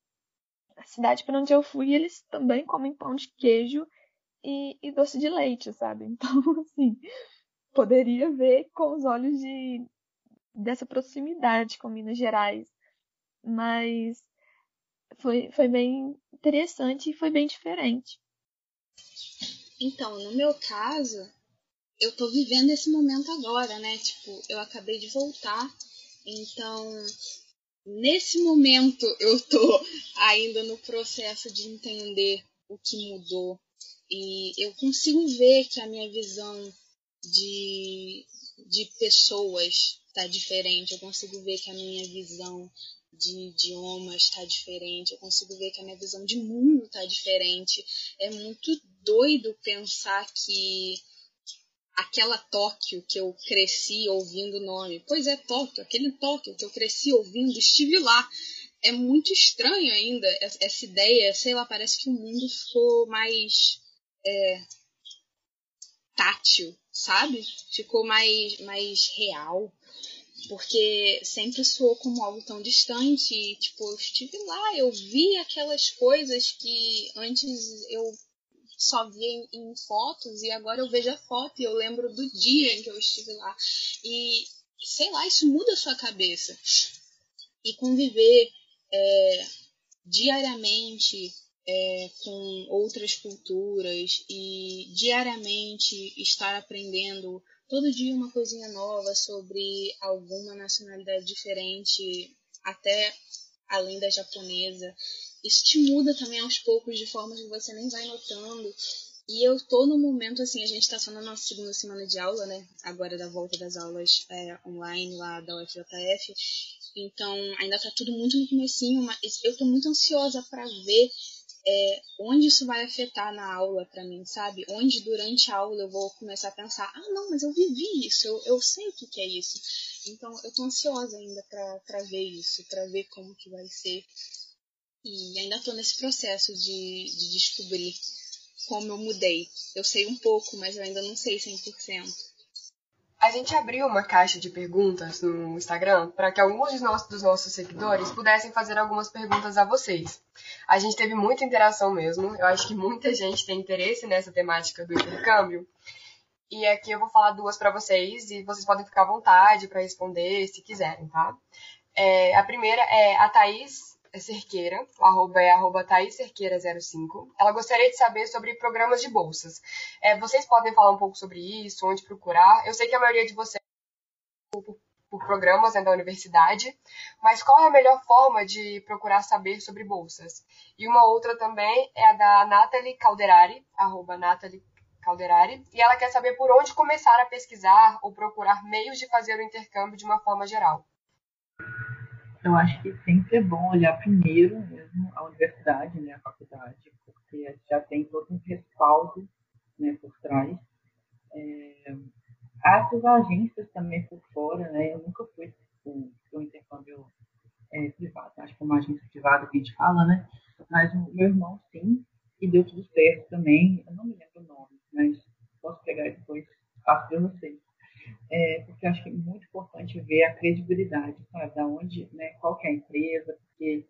a cidade para onde eu fui, eles também comem pão de queijo e, e doce de leite, sabe? Então, assim, poderia ver com os olhos de dessa proximidade com Minas Gerais. Mas foi, foi bem interessante e foi bem diferente. Então, no meu caso, eu tô vivendo esse momento agora, né? Tipo, eu acabei de voltar, então nesse momento eu tô ainda no processo de entender o que mudou. E eu consigo ver que a minha visão de, de pessoas está diferente, eu consigo ver que a minha visão de idiomas está diferente, eu consigo ver que a minha visão de mundo está diferente. É muito doido pensar que aquela Tóquio que eu cresci ouvindo o nome, pois é Tóquio, aquele Tóquio que eu cresci ouvindo, estive lá. É muito estranho ainda essa ideia, sei lá, parece que o mundo ficou mais é, tátil, sabe? Ficou mais, mais real porque sempre soou como algo tão distante. E, tipo, eu estive lá, eu vi aquelas coisas que antes eu só via em, em, fotos e agora eu vejo a foto e eu lembro do dia em que eu estive lá. E sei lá, isso muda a sua cabeça. E conviver é, diariamente é, com outras culturas e diariamente estar aprendendo todo dia uma coisinha nova sobre alguma nacionalidade diferente, até além da japonesa. Isso te muda também aos poucos, de formas que você nem vai notando. E eu tô no momento, assim, a gente tá só na nossa segunda semana de aula, né? Agora da volta das aulas é, online lá da UFJF. Então, ainda tá tudo muito no comecinho, mas eu tô muito ansiosa para ver é, onde isso vai afetar na aula para mim, sabe? Onde durante a aula eu vou começar a pensar, ah, não, mas eu vivi isso, eu, eu sei o que, que é isso. Então eu tô ansiosa ainda para ver isso, para ver como que vai ser. E ainda tô nesse processo de, de descobrir como eu mudei. Eu sei um pouco, mas eu ainda não sei 100%. A gente abriu uma caixa de perguntas no Instagram para que alguns dos nossos, dos nossos seguidores pudessem fazer algumas perguntas a vocês. A gente teve muita interação mesmo. Eu acho que muita gente tem interesse nessa temática do intercâmbio. E aqui eu vou falar duas para vocês e vocês podem ficar à vontade para responder se quiserem, tá? É, a primeira é a Thaís Cerqueira, o arroba é arroba Cerqueira05. Ela gostaria de saber sobre programas de bolsas. É, vocês podem falar um pouco sobre isso, onde procurar. Eu sei que a maioria de vocês por, por programas né, da universidade, mas qual é a melhor forma de procurar saber sobre bolsas? E uma outra também é a da Nathalie Calderari, arroba Nathalie Calderari, e ela quer saber por onde começar a pesquisar ou procurar meios de fazer o intercâmbio de uma forma geral. Eu acho que sempre é bom olhar primeiro mesmo a universidade, né, a faculdade, porque já tem todo um respaldo né, por trás. É, essas agências também por fora, né? Eu nunca fui para o intercâmbio é, privado, acho que é uma agência privada que a gente fala, né? Mas o meu irmão sim, e deu tudo certo também. Eu não me lembro o nome, mas posso pegar depois, faço para vocês é, porque eu acho que é muito importante ver a credibilidade, sabe, da onde, né, qual que é a empresa, porque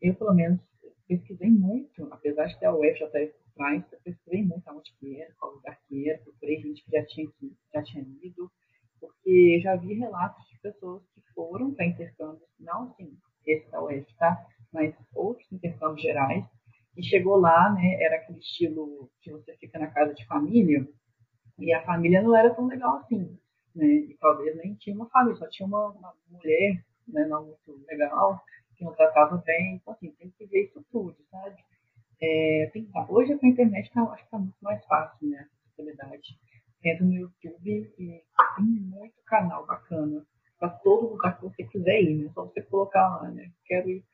eu, pelo menos, pesquisei muito, apesar de ter a UFJF por trás, eu pesquisei muito aonde que era, qual lugar que era, procurei gente que já tinha, que já tinha ido, porque já vi relatos de pessoas que foram para intercâmbios, não assim, esse da UF, tá? Mas outros intercâmbios gerais, e chegou lá, né, era aquele estilo que você fica na casa de família, e a família não era tão legal assim né? E talvez nem tinha uma família, só tinha uma, uma mulher, né, não muito legal, que não tratava bem. Então, assim, tem que ver isso tudo, sabe? É, tem, hoje com a internet tá, acho que está muito mais fácil, né? Acessibilidade. Entra no YouTube e tem muito canal bacana para todo lugar que você quiser ir, né? Só você colocar lá, né? Quero ir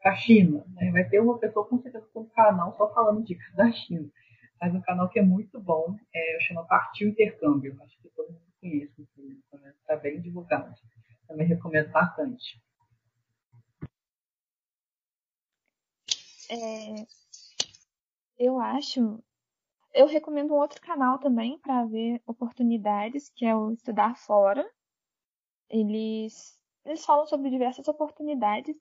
para a China, né? Vai ter uma pessoa com certeza com um canal só falando dicas da China. Mas um canal que é muito bom, é, chama Partiu Intercâmbio. Acho que todo mundo conheço, está bem divulgado. Também recomendo bastante. É, eu acho. Eu recomendo um outro canal também para ver oportunidades, que é o Estudar Fora. Eles, eles falam sobre diversas oportunidades.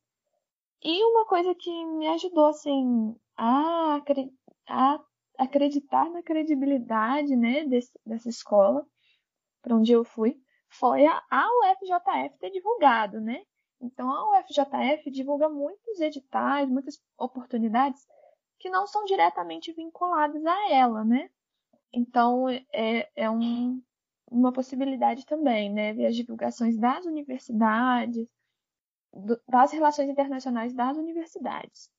E uma coisa que me ajudou assim a, a acreditar na credibilidade né, desse, dessa escola para onde eu fui foi a, UFJF ter divulgado, né? Então a UFJF divulga muitos editais, muitas oportunidades que não são diretamente vinculadas a ela, né? Então é, é um, uma possibilidade também, né? Ver as divulgações das universidades, do, das relações internacionais das universidades.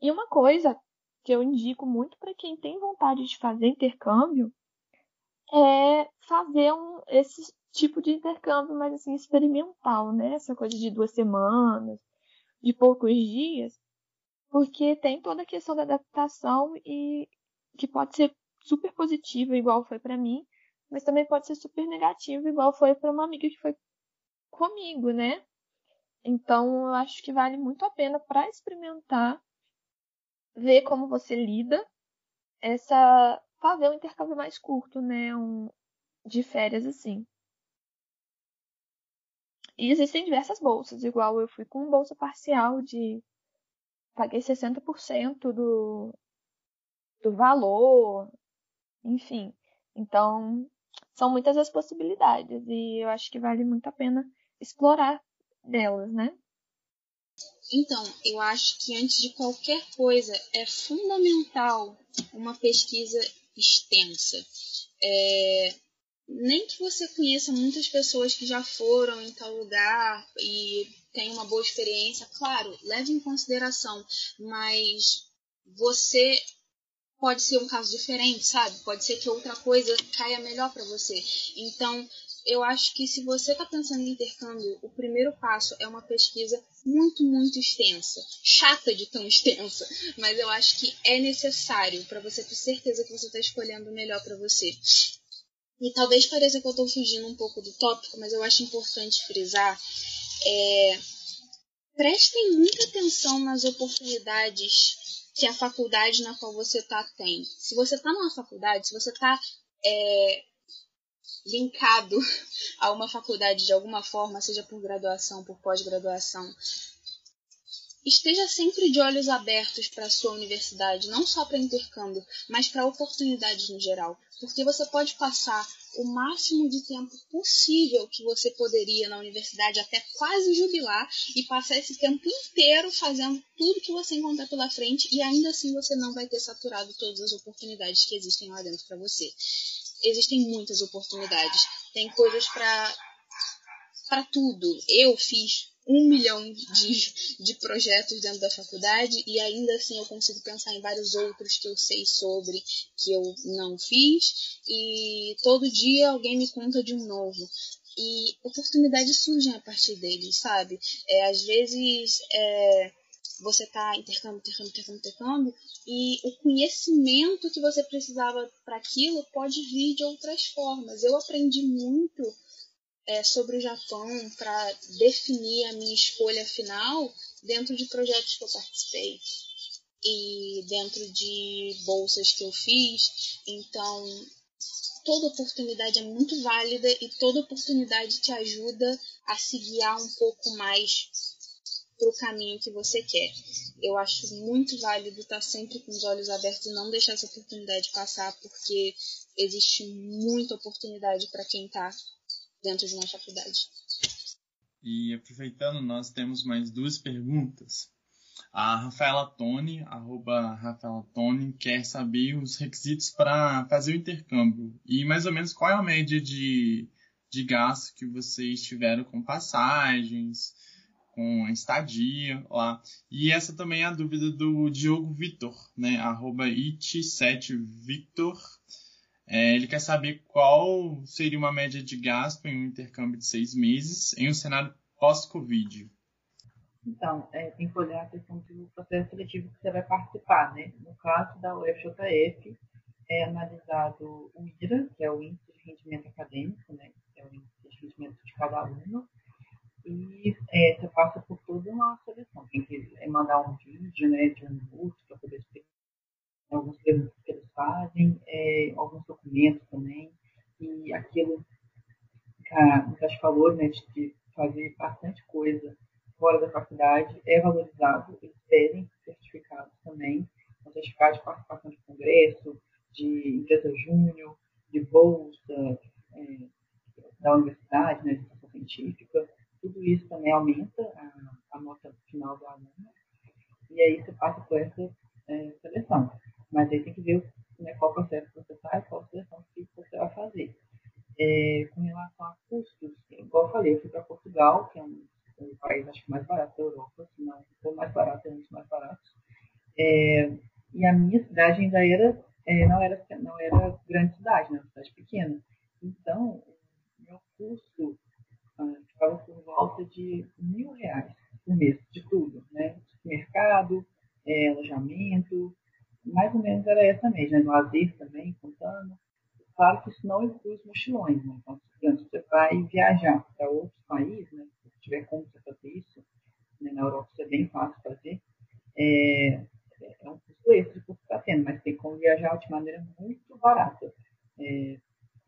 E uma coisa que eu indico muito para quem tem vontade de fazer intercâmbio é fazer um, esse tipo de intercâmbio mais assim experimental, né? Essa coisa de duas semanas, de poucos dias, porque tem toda a questão da adaptação e que pode ser super positiva, igual foi para mim, mas também pode ser super negativa, igual foi para uma amiga que foi comigo, né? Então, eu acho que vale muito a pena para experimentar ver como você lida essa fazer um intercâmbio mais curto, né, um de férias assim. E existem diversas bolsas, igual eu fui com bolsa parcial de paguei 60% do do valor, enfim. Então, são muitas as possibilidades e eu acho que vale muito a pena explorar delas, né? Então, eu acho que antes de qualquer coisa é fundamental uma pesquisa extensa. É, nem que você conheça muitas pessoas que já foram em tal lugar e tenham uma boa experiência, claro, leve em consideração, mas você pode ser um caso diferente, sabe? Pode ser que outra coisa caia melhor para você. Então, eu acho que se você está pensando em intercâmbio, o primeiro passo é uma pesquisa muito, muito extensa. Chata de tão extensa, mas eu acho que é necessário para você ter certeza que você está escolhendo o melhor para você. E talvez pareça que eu estou fugindo um pouco do tópico, mas eu acho importante frisar. É, prestem muita atenção nas oportunidades que a faculdade na qual você está tem. Se você está numa faculdade, se você está é, linkado a uma faculdade de alguma forma, seja por graduação, por pós-graduação, esteja sempre de olhos abertos para a sua universidade, não só para intercâmbio, mas para oportunidades no geral, porque você pode passar o máximo de tempo possível que você poderia na universidade até quase jubilar e passar esse tempo inteiro fazendo tudo que você encontrar pela frente e ainda assim você não vai ter saturado todas as oportunidades que existem lá dentro para você existem muitas oportunidades. Tem coisas para para tudo. Eu fiz um milhão de, de projetos dentro da faculdade e ainda assim eu consigo pensar em vários outros que eu sei sobre que eu não fiz e todo dia alguém me conta de um novo e oportunidades surgem a partir deles, sabe? É, às vezes é, você está intercâmbio, intercâmbio, intercâmbio, intercâmbio, e o conhecimento que você precisava para aquilo pode vir de outras formas. Eu aprendi muito é, sobre o Japão para definir a minha escolha final dentro de projetos que eu participei e dentro de bolsas que eu fiz. Então, toda oportunidade é muito válida e toda oportunidade te ajuda a se guiar um pouco mais para o caminho que você quer. Eu acho muito válido estar sempre com os olhos abertos e não deixar essa oportunidade passar, porque existe muita oportunidade para quem está dentro de uma faculdade. E aproveitando, nós temos mais duas perguntas. A Rafaela Tony, arroba Rafaela Tony, quer saber os requisitos para fazer o intercâmbio e mais ou menos qual é a média de, de gasto que vocês tiveram com passagens, com estadia lá. E essa também é a dúvida do Diogo Vitor, né? Arroba it7victor. É, ele quer saber qual seria uma média de gasto em um intercâmbio de seis meses em um cenário pós-Covid. Então, é, tem que olhar a questão do processo seletivo que você vai participar, né? No caso da UFJF, é analisado o IRA, que é o Índice de Rendimento Acadêmico, né? Que é o índice de rendimento de cada aluno, e é, você passa por toda uma seleção. Tem que é, mandar um vídeo né, de um curso para poder explicar alguns perguntas que eles fazem, é, alguns documentos também. E aquilo que a Natasha falou, né, de fazer bastante coisa fora da faculdade é valorizado. Eles pedem certificados também, um certificado de participação de congresso, de empresa júnior, de bolsa é, da universidade, né, de científica aumenta a, a nota final do aluno, e aí você passa por essa é, seleção. Mas aí tem que ver né, qual processo você faz, qual seleção que você vai fazer. É, com relação a custos, igual eu falei, eu fui para Portugal, que é um, um, país acho que mais barato da Europa, se não for mais barato, é um dos mais baratos. É, e a minha cidade ainda era, é, não era, não era grande cidade, né, uma cidade pequena. Então, meu custo ah, ficava por volta de mil reais por mês, de tudo, né? Mercado, é, alojamento, mais ou menos era essa mesma, né? lazer também, contando. Claro que isso não inclui os mochilões, né? Então, se você vai viajar para outros países, né? Se tiver como você fazer isso, né? na Europa isso é bem fácil fazer, é, é um custo extra que está tendo, mas tem como viajar de maneira muito barata, é,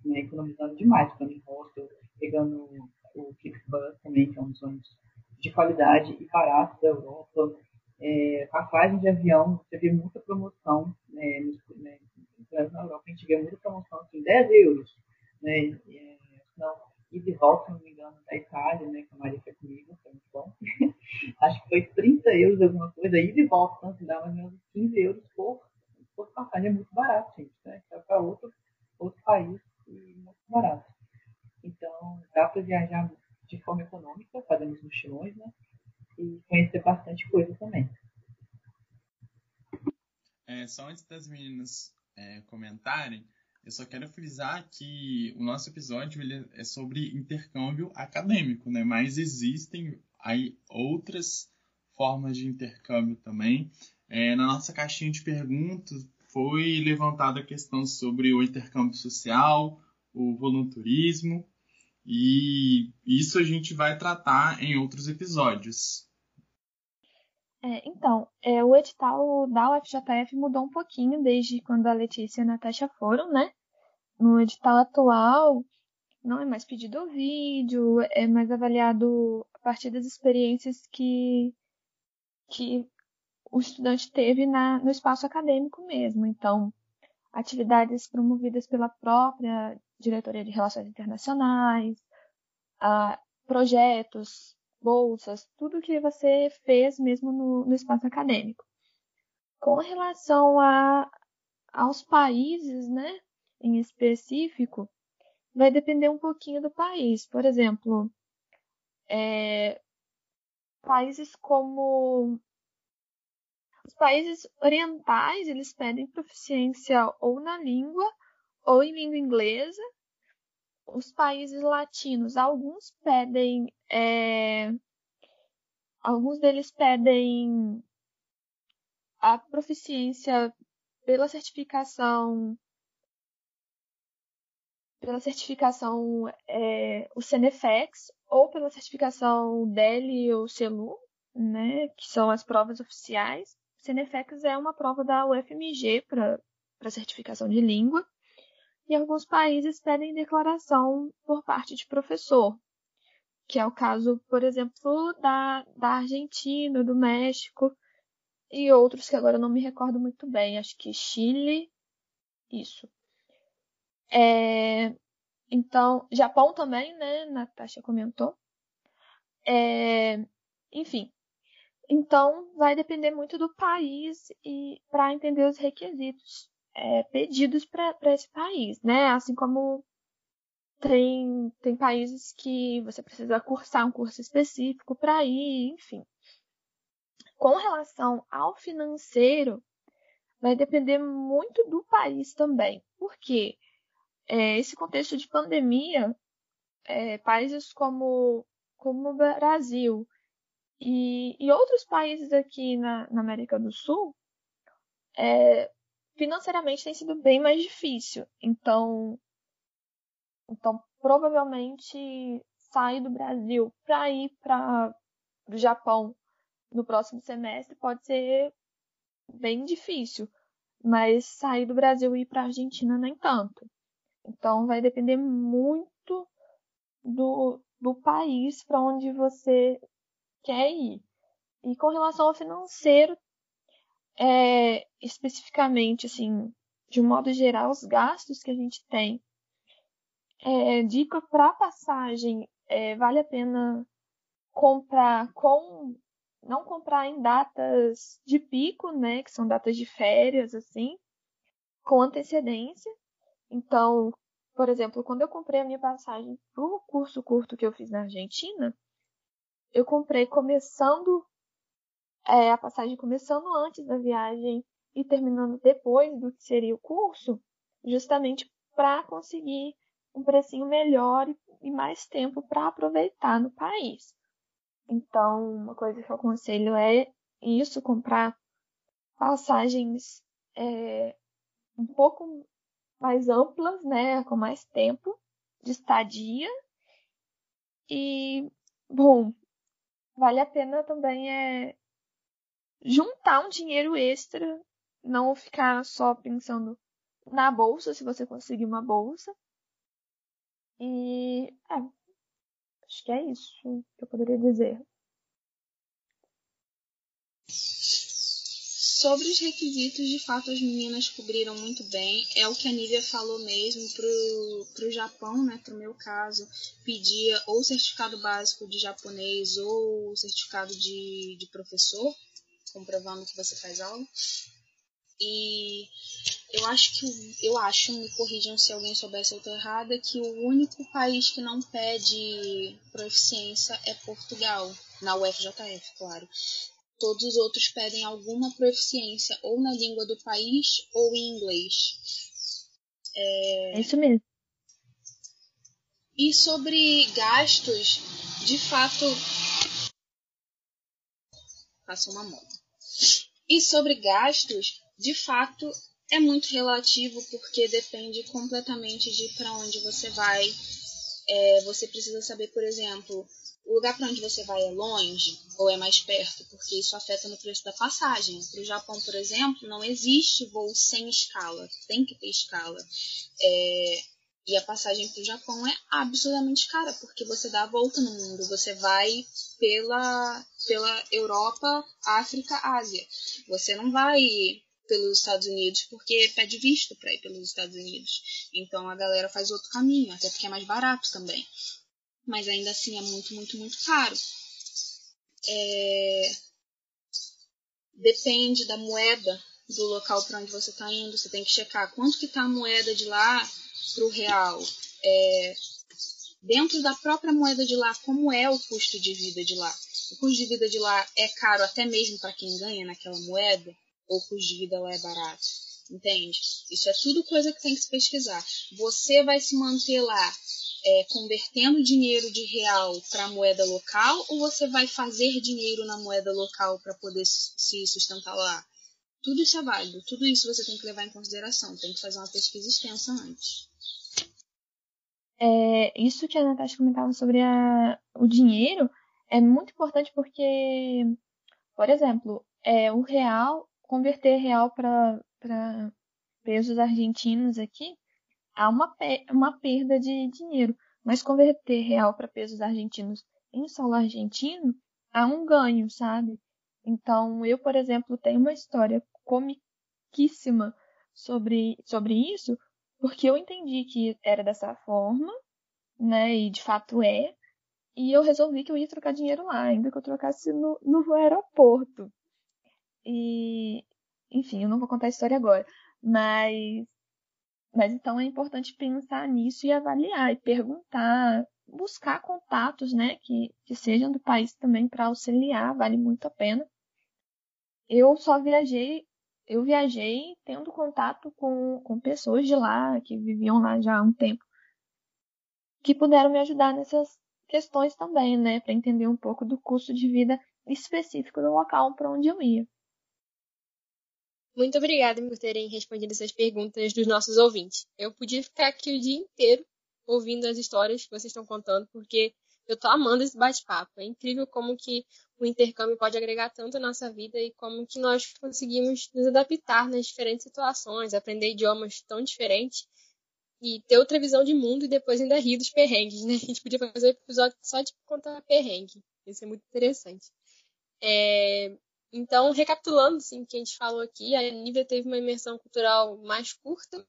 né? economizando demais, ficando em hostel, pegando o Flixbus também, que é um dos ônibus de qualidade e barato da Europa, é, passagem de avião, você vê muita promoção né, né, na Europa, a gente vê muita promoção, assim, 10 euros, né, é, não, e de volta, se não me engano, da Itália, né, que a Maria foi comigo, foi muito bom, acho que foi 30 euros alguma coisa, e de volta, então, se dá mais ou menos 15 euros por, por passagem, é muito barato, gente, né, para outro, outro país e muito barato. Então, dá para viajar de forma econômica, fazendo os mochilões, né, e conhecer bastante coisa também. É, só antes das meninas é, comentarem, eu só quero frisar que o nosso episódio é sobre intercâmbio acadêmico, né? Mas existem aí outras formas de intercâmbio também. É, na nossa caixinha de perguntas foi levantada a questão sobre o intercâmbio social, o voluntarismo, e isso a gente vai tratar em outros episódios. É, então, é, o edital da UFJF mudou um pouquinho desde quando a Letícia e a Natasha foram, né? No edital atual, não é mais pedido o vídeo, é mais avaliado a partir das experiências que, que o estudante teve na, no espaço acadêmico mesmo. Então, atividades promovidas pela própria Diretoria de Relações Internacionais, projetos bolsas, tudo que você fez mesmo no, no espaço acadêmico. Com relação a, aos países, né, em específico, vai depender um pouquinho do país. Por exemplo, é, países como os países orientais, eles pedem proficiência ou na língua ou em língua inglesa os países latinos, alguns pedem, é, alguns deles pedem a proficiência pela certificação pela certificação é, o Cenefex ou pela certificação DELI ou CELU, né, que são as provas oficiais. O Cenefex é uma prova da UFMG para certificação de língua e alguns países pedem declaração por parte de professor, que é o caso, por exemplo, da, da Argentina, do México e outros que agora eu não me recordo muito bem, acho que Chile, isso. É, então, Japão também, né? Natasha comentou. É, enfim. Então, vai depender muito do país e para entender os requisitos é, pedidos para esse país, né? Assim como tem, tem países que você precisa cursar um curso específico para ir, enfim. Com relação ao financeiro, vai depender muito do país também, porque é, esse contexto de pandemia, é, países como, como o Brasil e, e outros países aqui na, na América do Sul, é, financeiramente tem sido bem mais difícil. Então, então provavelmente sair do Brasil para ir para o Japão no próximo semestre pode ser bem difícil, mas sair do Brasil e ir para a Argentina nem tanto. Então vai depender muito do, do país para onde você quer ir. E com relação ao financeiro, é, especificamente, assim, de um modo geral, os gastos que a gente tem. É, dica para passagem, é, vale a pena comprar com não comprar em datas de pico, né, que são datas de férias assim, com antecedência. Então, por exemplo, quando eu comprei a minha passagem para o curso curto que eu fiz na Argentina, eu comprei começando é, a passagem começando antes da viagem e terminando depois do que seria o curso, justamente para conseguir um precinho melhor e mais tempo para aproveitar no país. Então, uma coisa que eu aconselho é isso, comprar passagens é, um pouco mais amplas, né, com mais tempo de estadia. E, bom, vale a pena também é juntar um dinheiro extra, não ficar só pensando na bolsa, se você conseguir uma bolsa. E é, acho que é isso que eu poderia dizer. Sobre os requisitos, de fato, as meninas cobriram muito bem. É o que a Nívia falou mesmo pro, pro Japão, né? Pro meu caso, pedia ou certificado básico de japonês ou certificado de, de professor, comprovando que você faz aula. E eu acho que eu acho, me corrijam se alguém soubesse eu tô errada, que o único país que não pede proficiência é Portugal, na UFJF, claro. Todos os outros pedem alguma proficiência ou na língua do país ou em inglês. É, é isso mesmo. E sobre gastos, de fato. Passa uma moto. E sobre gastos, de fato, é muito relativo porque depende completamente de para onde você vai. É, você precisa saber, por exemplo, o lugar para onde você vai é longe ou é mais perto, porque isso afeta no preço da passagem. Para o Japão, por exemplo, não existe voo sem escala, tem que ter escala. É, e a passagem para o Japão é absurdamente cara, porque você dá a volta no mundo, você vai pela, pela Europa, África, Ásia. Você não vai pelos Estados Unidos porque pede visto para ir pelos Estados Unidos. Então a galera faz outro caminho, até porque é mais barato também mas ainda assim é muito, muito, muito caro. É... Depende da moeda do local para onde você está indo. Você tem que checar quanto que está a moeda de lá para o real. É... Dentro da própria moeda de lá, como é o custo de vida de lá? O custo de vida de lá é caro até mesmo para quem ganha naquela moeda? Ou o custo de vida lá é barato? Entende? Isso é tudo coisa que tem que se pesquisar. Você vai se manter lá é, convertendo dinheiro de real para moeda local ou você vai fazer dinheiro na moeda local para poder se sustentar lá? Tudo isso é válido, tudo isso você tem que levar em consideração, tem que fazer uma pesquisa extensa antes. É, isso que a Natasha comentava sobre a, o dinheiro é muito importante porque, por exemplo, é, o real, converter real para pesos argentinos aqui, há uma, uma perda de dinheiro. Mas converter real para pesos argentinos em solo argentino há um ganho, sabe? Então, eu, por exemplo, tenho uma história comiquíssima sobre, sobre isso, porque eu entendi que era dessa forma, né? E de fato é. E eu resolvi que eu ia trocar dinheiro lá, ainda que eu trocasse no, no aeroporto. E, enfim, eu não vou contar a história agora. Mas mas então é importante pensar nisso e avaliar e perguntar, buscar contatos, né, que, que sejam do país também para auxiliar, vale muito a pena. Eu só viajei, eu viajei tendo contato com, com pessoas de lá, que viviam lá já há um tempo, que puderam me ajudar nessas questões também, né, para entender um pouco do custo de vida específico do local para onde eu ia. Muito obrigada por terem respondido essas perguntas dos nossos ouvintes. Eu podia ficar aqui o dia inteiro ouvindo as histórias que vocês estão contando, porque eu tô amando esse bate-papo. É incrível como que o intercâmbio pode agregar tanto à nossa vida e como que nós conseguimos nos adaptar nas diferentes situações, aprender idiomas tão diferentes e ter outra visão de mundo e depois ainda rir dos perrengues, né? A gente podia fazer um episódio só de contar perrengue. Isso é muito interessante. É... Então, recapitulando assim, o que a gente falou aqui, a Nívia teve uma imersão cultural mais curta,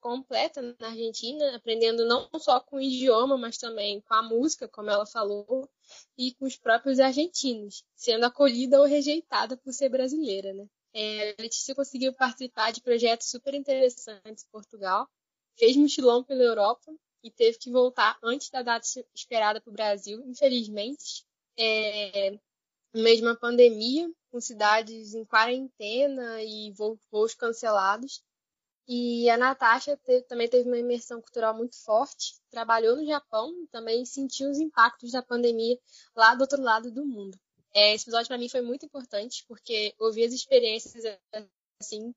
completa na Argentina, aprendendo não só com o idioma, mas também com a música, como ela falou, e com os próprios argentinos, sendo acolhida ou rejeitada por ser brasileira, né? É, a Letícia conseguiu participar de projetos super interessantes em Portugal, fez mochilão pela Europa e teve que voltar antes da data esperada para o Brasil, infelizmente. É, de uma pandemia, com cidades em quarentena e voos cancelados. E a Natasha teve, também teve uma imersão cultural muito forte, trabalhou no Japão também sentiu os impactos da pandemia lá do outro lado do mundo. É, esse episódio para mim foi muito importante, porque ouvir as experiências assim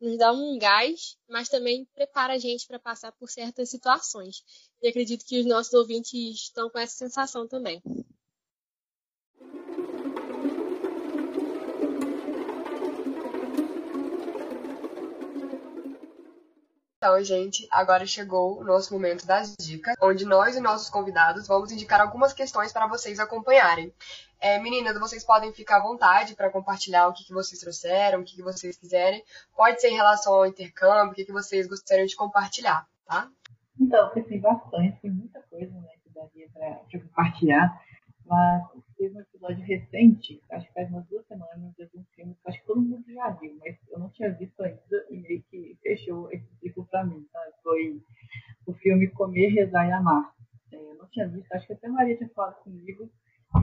nos dá um gás, mas também prepara a gente para passar por certas situações. E acredito que os nossos ouvintes estão com essa sensação também. Então, gente, agora chegou o nosso momento das dicas, onde nós e nossos convidados vamos indicar algumas questões para vocês acompanharem. É, meninas, vocês podem ficar à vontade para compartilhar o que, que vocês trouxeram, o que, que vocês quiserem. Pode ser em relação ao intercâmbio, o que, que vocês gostariam de compartilhar, tá? Então, pensei bastante, tem muita coisa né, que daria para compartilhar, mas teve um episódio recente, acho que faz umas duas semanas, de um filme que acho que todo mundo já viu, mas eu não tinha visto ainda e meio que fechou esse ciclo para mim. Foi o filme Comer, Rezar e Amar. É, eu não tinha visto, acho que até a Maria tinha falado comigo,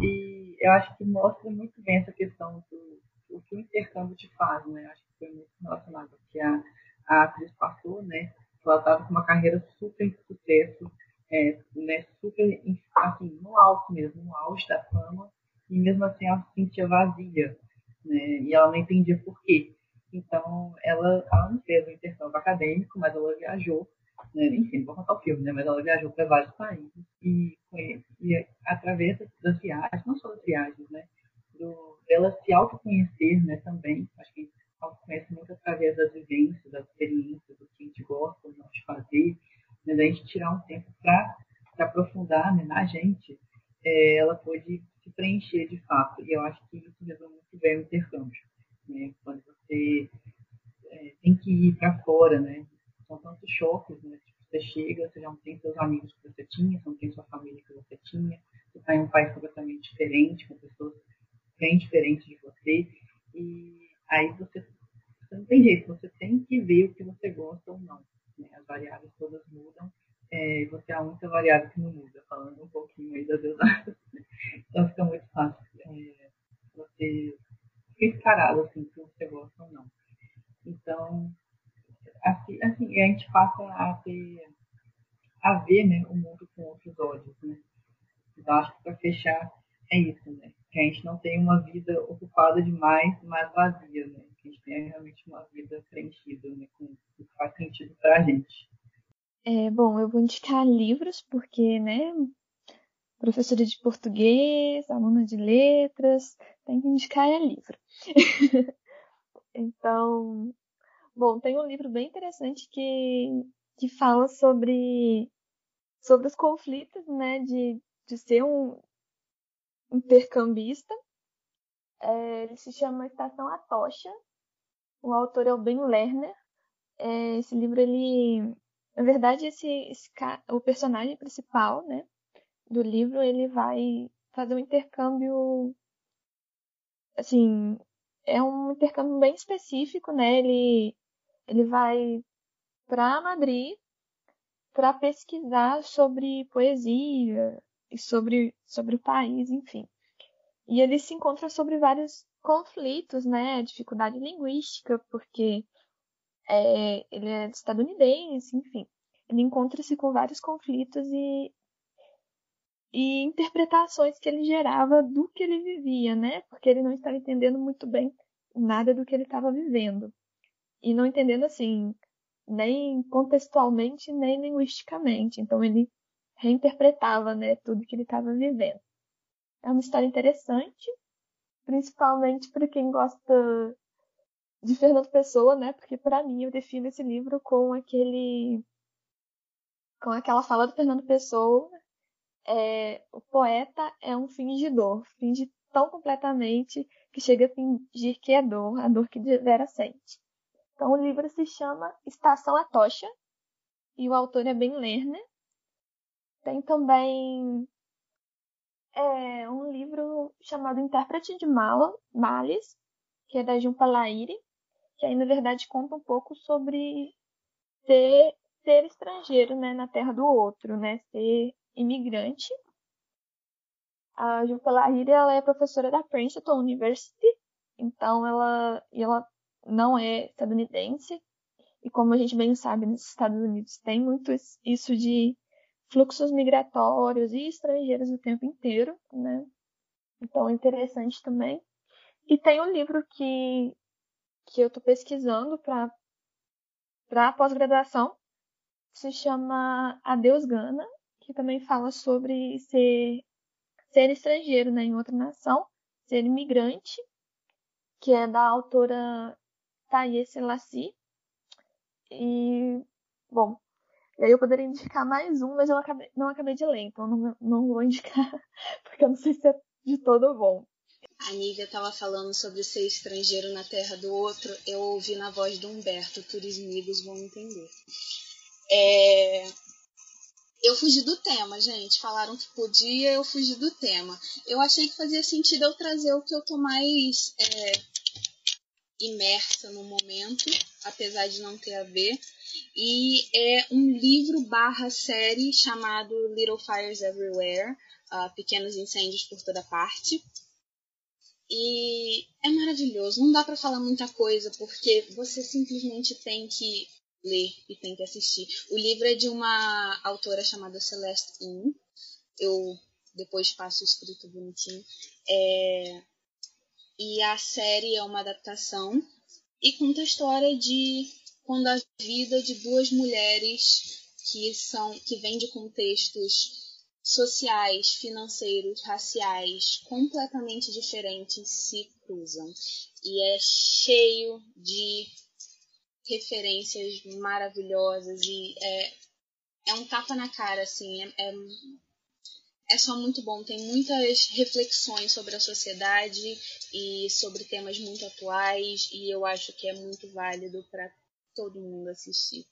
e eu acho que mostra muito bem essa questão do, do que o intercâmbio te faz, né? Acho que foi muito relacionado que a, a atriz passou, né? Ela estava com uma carreira super de sucesso, é, né, super assim, no alto mesmo, no auge da fama, e mesmo assim ela se sentia vazia, né, e ela não entendia por quê. Então, ela, ela não fez o intercâmbio acadêmico, mas ela viajou, né, enfim, não vou contar o filme, né, mas ela viajou para vários países e, e através das viagens, não só das viagens, né, do, dela se autoconhecer né, também, acho que autoconhece muito através das vivências, das experiências, do que a gente gosta ou não de fazer, mas a gente tirar um tempo para aprofundar né, na gente, é, ela pode se preencher de fato. E eu acho que isso resume muito bem o intercâmbio. Né? Quando você é, tem que ir para fora, né? são tantos choques, né? Tipo, você chega, você já não tem seus amigos que você tinha, você não tem sua família que você tinha, você está em um país completamente diferente, com pessoas bem diferentes de você, e aí você, você não tem jeito, você tem que ver o que você gosta ou não variáveis todas mudam, é, você é a única variável que não muda, falando um pouquinho aí das exatas. então fica muito fácil é, você ficar assim, se você gosta ou não. Então, assim, assim, a gente passa a ter, a ver né, o mundo com outros olhos, né? Então, acho que para fechar é isso, né? Que a gente não tem uma vida ocupada demais, mas vazia, né? A gente tenha realmente uma vida preenchida, né? Com o que faz sentido para a gente. É, bom, eu vou indicar livros, porque, né? Professora de português, aluna de letras, tem que indicar é livro. então, bom, tem um livro bem interessante que, que fala sobre, sobre os conflitos, né? De, de ser um, intercambista. É, ele se chama Estação Atocha. O autor é o Ben Lerner. É, esse livro, ele. Na verdade, esse, esse, o personagem principal né, do livro, ele vai fazer um intercâmbio. Assim, é um intercâmbio bem específico, né? Ele, ele vai para Madrid para pesquisar sobre poesia, e sobre, sobre o país, enfim. E ele se encontra sobre vários conflitos, né? Dificuldade linguística, porque é, ele é estadunidense, enfim. Ele encontra-se com vários conflitos e, e interpretações que ele gerava do que ele vivia, né? Porque ele não estava entendendo muito bem nada do que ele estava vivendo. E não entendendo assim, nem contextualmente, nem linguisticamente. Então ele reinterpretava né, tudo que ele estava vivendo. É uma história interessante, principalmente para quem gosta de Fernando Pessoa, né? Porque para mim eu defino esse livro com aquele com aquela fala do Fernando Pessoa, é, o poeta é um fingidor, finge tão completamente que chega a fingir que é dor, a dor que vera sente. Então o livro se chama Estação Atocha, e o autor é Ben Lerner. Tem também é, um livro chamado Intérprete de Mala, Males, que é da Jumpa Laire, que aí na verdade conta um pouco sobre ser, ser estrangeiro né, na terra do outro, né, ser imigrante. A Jumpa Laire ela é professora da Princeton University, então ela, ela não é estadunidense, e como a gente bem sabe, nos Estados Unidos tem muito isso de fluxos migratórios e estrangeiros o tempo inteiro, né? Então é interessante também. E tem um livro que, que eu estou pesquisando para para pós-graduação, se chama Adeus Gana, que também fala sobre ser, ser estrangeiro né, em outra nação, ser imigrante, que é da autora Thaye Selassie. E, bom, aí eu poderia indicar mais um, mas eu acabei, não acabei de ler, então não, não vou indicar, porque eu não sei se é de todo bom. A Nívia estava falando sobre ser estrangeiro na terra do outro. Eu ouvi na voz do Humberto, turismigos vão entender. É... Eu fugi do tema, gente. Falaram que podia, eu fugi do tema. Eu achei que fazia sentido eu trazer o que eu tô mais é, imersa no momento, apesar de não ter a ver. E é um livro barra série chamado Little Fires Everywhere, uh, Pequenos Incêndios por Toda Parte. E é maravilhoso, não dá para falar muita coisa, porque você simplesmente tem que ler e tem que assistir. O livro é de uma autora chamada Celeste In. Eu depois passo escrito bonitinho. É... E a série é uma adaptação e conta a história de quando a vida de duas mulheres que são que vêm de contextos sociais, financeiros, raciais completamente diferentes se cruzam. E é cheio de referências maravilhosas e é, é um tapa na cara, assim, é, é, é só muito bom. Tem muitas reflexões sobre a sociedade e sobre temas muito atuais e eu acho que é muito válido para todo mundo assistir,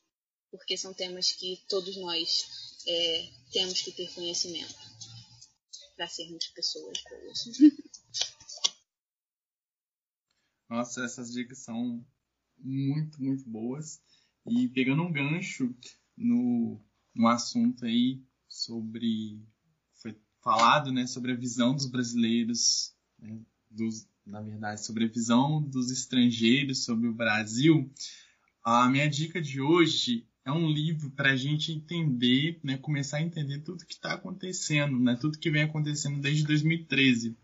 porque são temas que todos nós é, temos que ter conhecimento para sermos pessoas boas. Nossa, essas dicas são muito, muito boas. E pegando um gancho no, no assunto aí sobre. Falado né, sobre a visão dos brasileiros, né, dos, na verdade, sobre a visão dos estrangeiros sobre o Brasil. A minha dica de hoje é um livro para a gente entender, né, começar a entender tudo que está acontecendo, né, tudo que vem acontecendo desde 2013.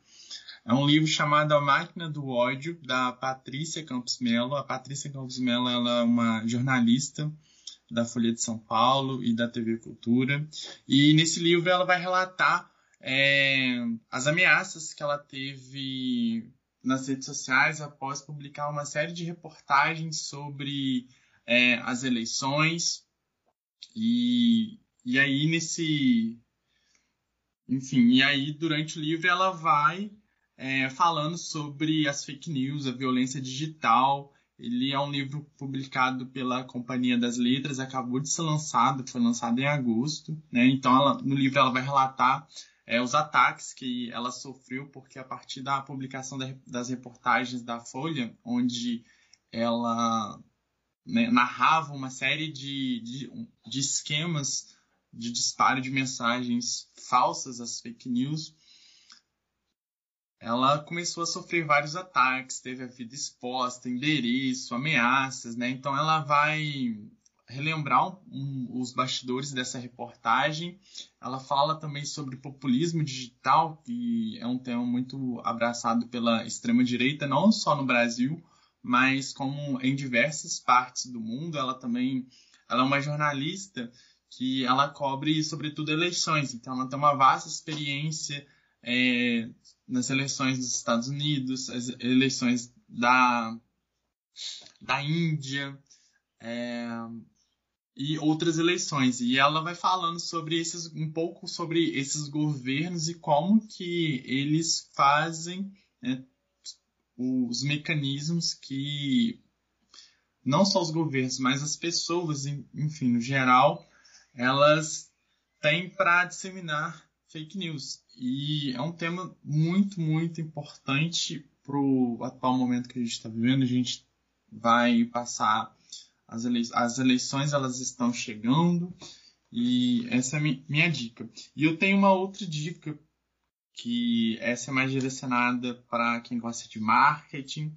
É um livro chamado A Máquina do Ódio, da Patrícia Campos Melo. A Patrícia Campos Melo ela é uma jornalista da Folha de São Paulo e da TV Cultura. E nesse livro ela vai relatar é, as ameaças que ela teve nas redes sociais após publicar uma série de reportagens sobre é, as eleições. E, e aí nesse. Enfim, e aí durante o livro ela vai é, falando sobre as fake news, a violência digital. Ele é um livro publicado pela Companhia das Letras, acabou de ser lançado, foi lançado em agosto. Né? Então, ela, no livro, ela vai relatar é, os ataques que ela sofreu, porque a partir da publicação da, das reportagens da Folha, onde ela né, narrava uma série de, de, de esquemas de disparo de mensagens falsas, as fake news, ela começou a sofrer vários ataques, teve a vida exposta, endereço, ameaças, né? Então ela vai relembrar um, um, os bastidores dessa reportagem. Ela fala também sobre populismo digital, que é um tema muito abraçado pela extrema direita, não só no Brasil, mas como em diversas partes do mundo, ela também ela é uma jornalista que ela cobre sobretudo eleições, então ela tem uma vasta experiência é, nas eleições dos Estados Unidos, as eleições da, da Índia é, e outras eleições. E ela vai falando sobre esses um pouco sobre esses governos e como que eles fazem né, os mecanismos que não só os governos, mas as pessoas, enfim, no geral, elas têm para disseminar fake news. E é um tema muito, muito importante para o atual momento que a gente está vivendo. A gente vai passar as, eleições, as eleições, elas estão chegando e essa é a minha dica. E eu tenho uma outra dica que essa é mais direcionada para quem gosta de marketing.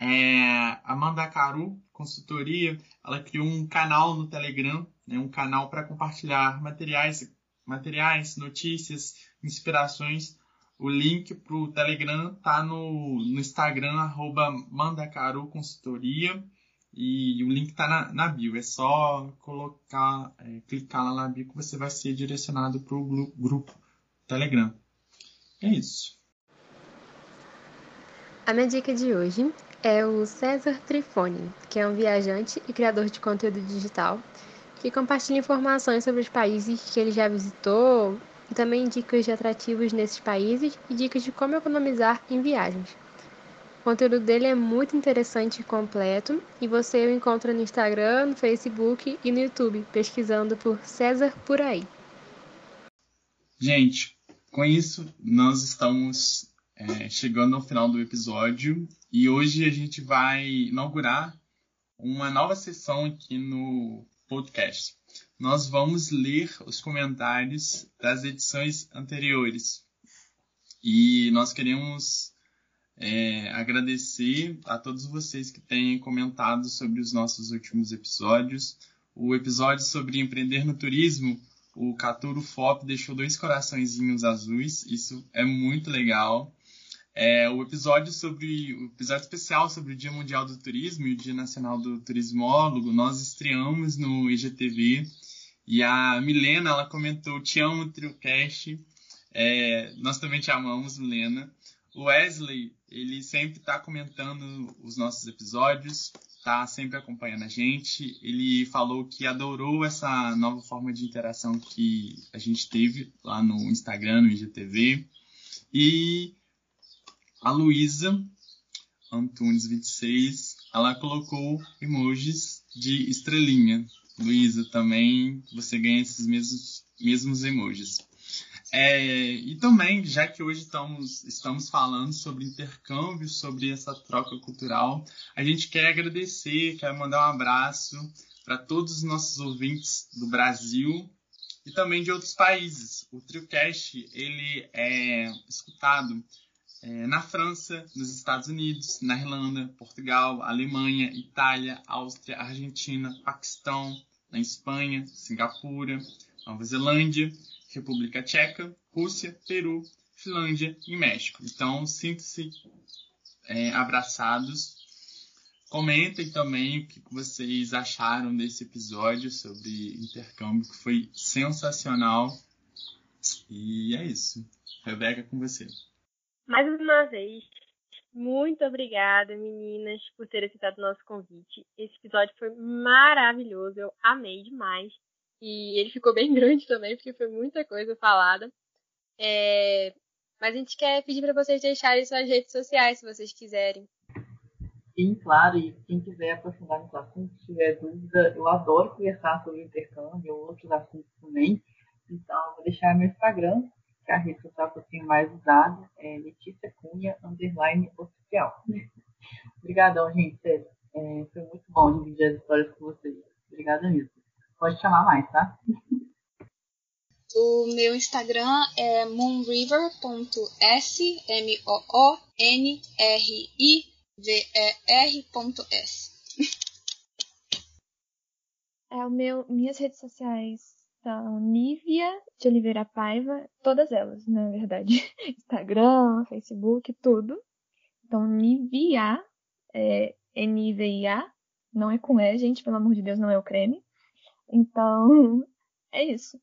É, Amanda Caru, consultoria, ela criou um canal no Telegram, né, um canal para compartilhar materiais, materiais, notícias, inspirações. O link para o Telegram tá no, no Instagram, arroba Mandacaru Consultoria. E o link está na, na, bio. É só colocar, é, clicar lá na bio que você vai ser direcionado para o grupo Telegram. É isso. A minha dica de hoje é o César Trifoni, que é um viajante e criador de conteúdo digital que compartilha informações sobre os países que ele já visitou e também dicas de atrativos nesses países e dicas de como economizar em viagens. O conteúdo dele é muito interessante e completo e você o encontra no Instagram, no Facebook e no YouTube, pesquisando por César Por Aí. Gente, com isso, nós estamos é, chegando ao final do episódio e hoje a gente vai inaugurar uma nova sessão aqui no podcast. Nós vamos ler os comentários das edições anteriores e nós queremos é, agradecer a todos vocês que têm comentado sobre os nossos últimos episódios. O episódio sobre empreender no turismo o Caturo Fop deixou dois coraçõezinhos azuis, isso é muito legal. É, o episódio sobre o episódio especial sobre o Dia Mundial do Turismo e o Dia Nacional do Turismólogo, nós estreamos no IGTV e a Milena ela comentou te amo TrioCast, é, nós também te amamos Milena. Wesley ele sempre está comentando os nossos episódios está sempre acompanhando a gente. Ele falou que adorou essa nova forma de interação que a gente teve lá no Instagram, no IGTV. E a Luísa Antunes 26, ela colocou emojis de estrelinha. Luísa, também você ganha esses mesmos, mesmos emojis. É, e também, já que hoje estamos, estamos falando sobre intercâmbio, sobre essa troca cultural, a gente quer agradecer, quer mandar um abraço para todos os nossos ouvintes do Brasil e também de outros países. O TrioCast ele é escutado é, na França, nos Estados Unidos, na Irlanda, Portugal, Alemanha, Itália, Áustria, Argentina, Paquistão, na Espanha, Singapura, Nova Zelândia, República Tcheca, Rússia, Peru, Finlândia e México. Então, sintam-se é, abraçados. Comentem também o que vocês acharam desse episódio sobre intercâmbio, que foi sensacional. E é isso. Rebeca, com você. Mais uma vez, muito obrigada, meninas, por terem aceitado o nosso convite. Esse episódio foi maravilhoso, eu amei demais. E ele ficou bem grande também, porque foi muita coisa falada. É... Mas a gente quer pedir para vocês deixarem suas redes sociais, se vocês quiserem. Sim, claro, e quem quiser aprofundar nesse assunto, se tiver dúvida, eu adoro conversar sobre intercâmbio ou outros assuntos também. Então, vou deixar meu Instagram, que é a rede social que eu tenho mais usado, é Letícia Cunha, underline oficial. Obrigadão, gente. É, foi muito bom dividir as histórias com vocês. Obrigada mesmo. Pode chamar mais, tá? O meu Instagram é moonriver.s, M-O-O-N-R-I-V-E-R.s. É, o meu, minhas redes sociais são Nívia de Oliveira Paiva, todas elas, na verdade. Instagram, Facebook, tudo. Então, Nivia, é N-I-V-I-A, não é com E, gente, pelo amor de Deus, não é o creme. Então, é isso.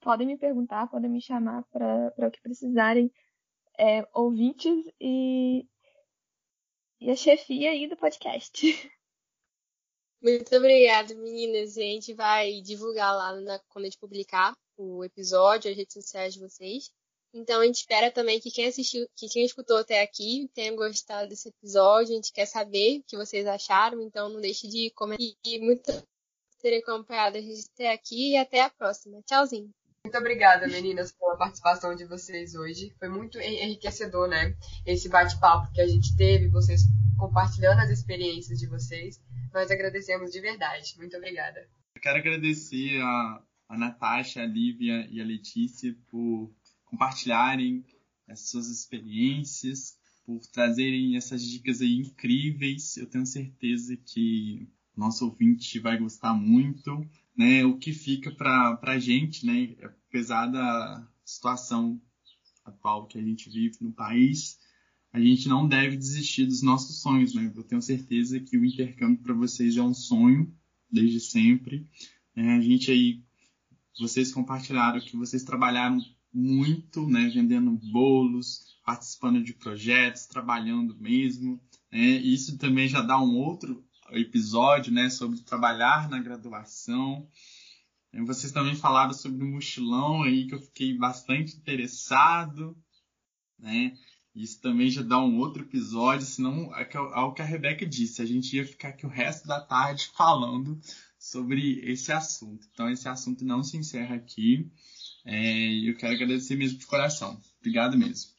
Podem me perguntar, podem me chamar para o que precisarem, é, ouvintes e, e a chefia aí do podcast. Muito obrigada, meninas. A gente vai divulgar lá na, quando a gente publicar o episódio, as redes sociais de vocês. Então a gente espera também que quem assistiu, que quem escutou até aqui tenha gostado desse episódio. A gente quer saber o que vocês acharam, então não deixe de comentar. E muito ter acompanhado a gente até aqui e até a próxima. Tchauzinho. Muito obrigada, meninas, pela participação de vocês hoje. Foi muito enriquecedor, né? Esse bate-papo que a gente teve, vocês compartilhando as experiências de vocês. Nós agradecemos de verdade. Muito obrigada. Eu quero agradecer a, a Natasha, a Lívia e a Letícia por compartilharem as suas experiências, por trazerem essas dicas aí incríveis. Eu tenho certeza que nosso ouvinte vai gostar muito né, o que fica para a gente, né, apesar da situação atual que a gente vive no país, a gente não deve desistir dos nossos sonhos, né? Eu tenho certeza que o intercâmbio para vocês é um sonho desde sempre. É, a gente aí, vocês compartilharam que vocês trabalharam muito, né, vendendo bolos, participando de projetos, trabalhando mesmo. Né? Isso também já dá um outro episódio, né, sobre trabalhar na graduação. Vocês também falaram sobre o mochilão aí, que eu fiquei bastante interessado, né? Isso também já dá um outro episódio, senão é, é, é o que a Rebeca disse, a gente ia ficar aqui o resto da tarde falando sobre esse assunto. Então esse assunto não se encerra aqui. É, e é, eu quero agradecer mesmo de coração. Obrigado mesmo.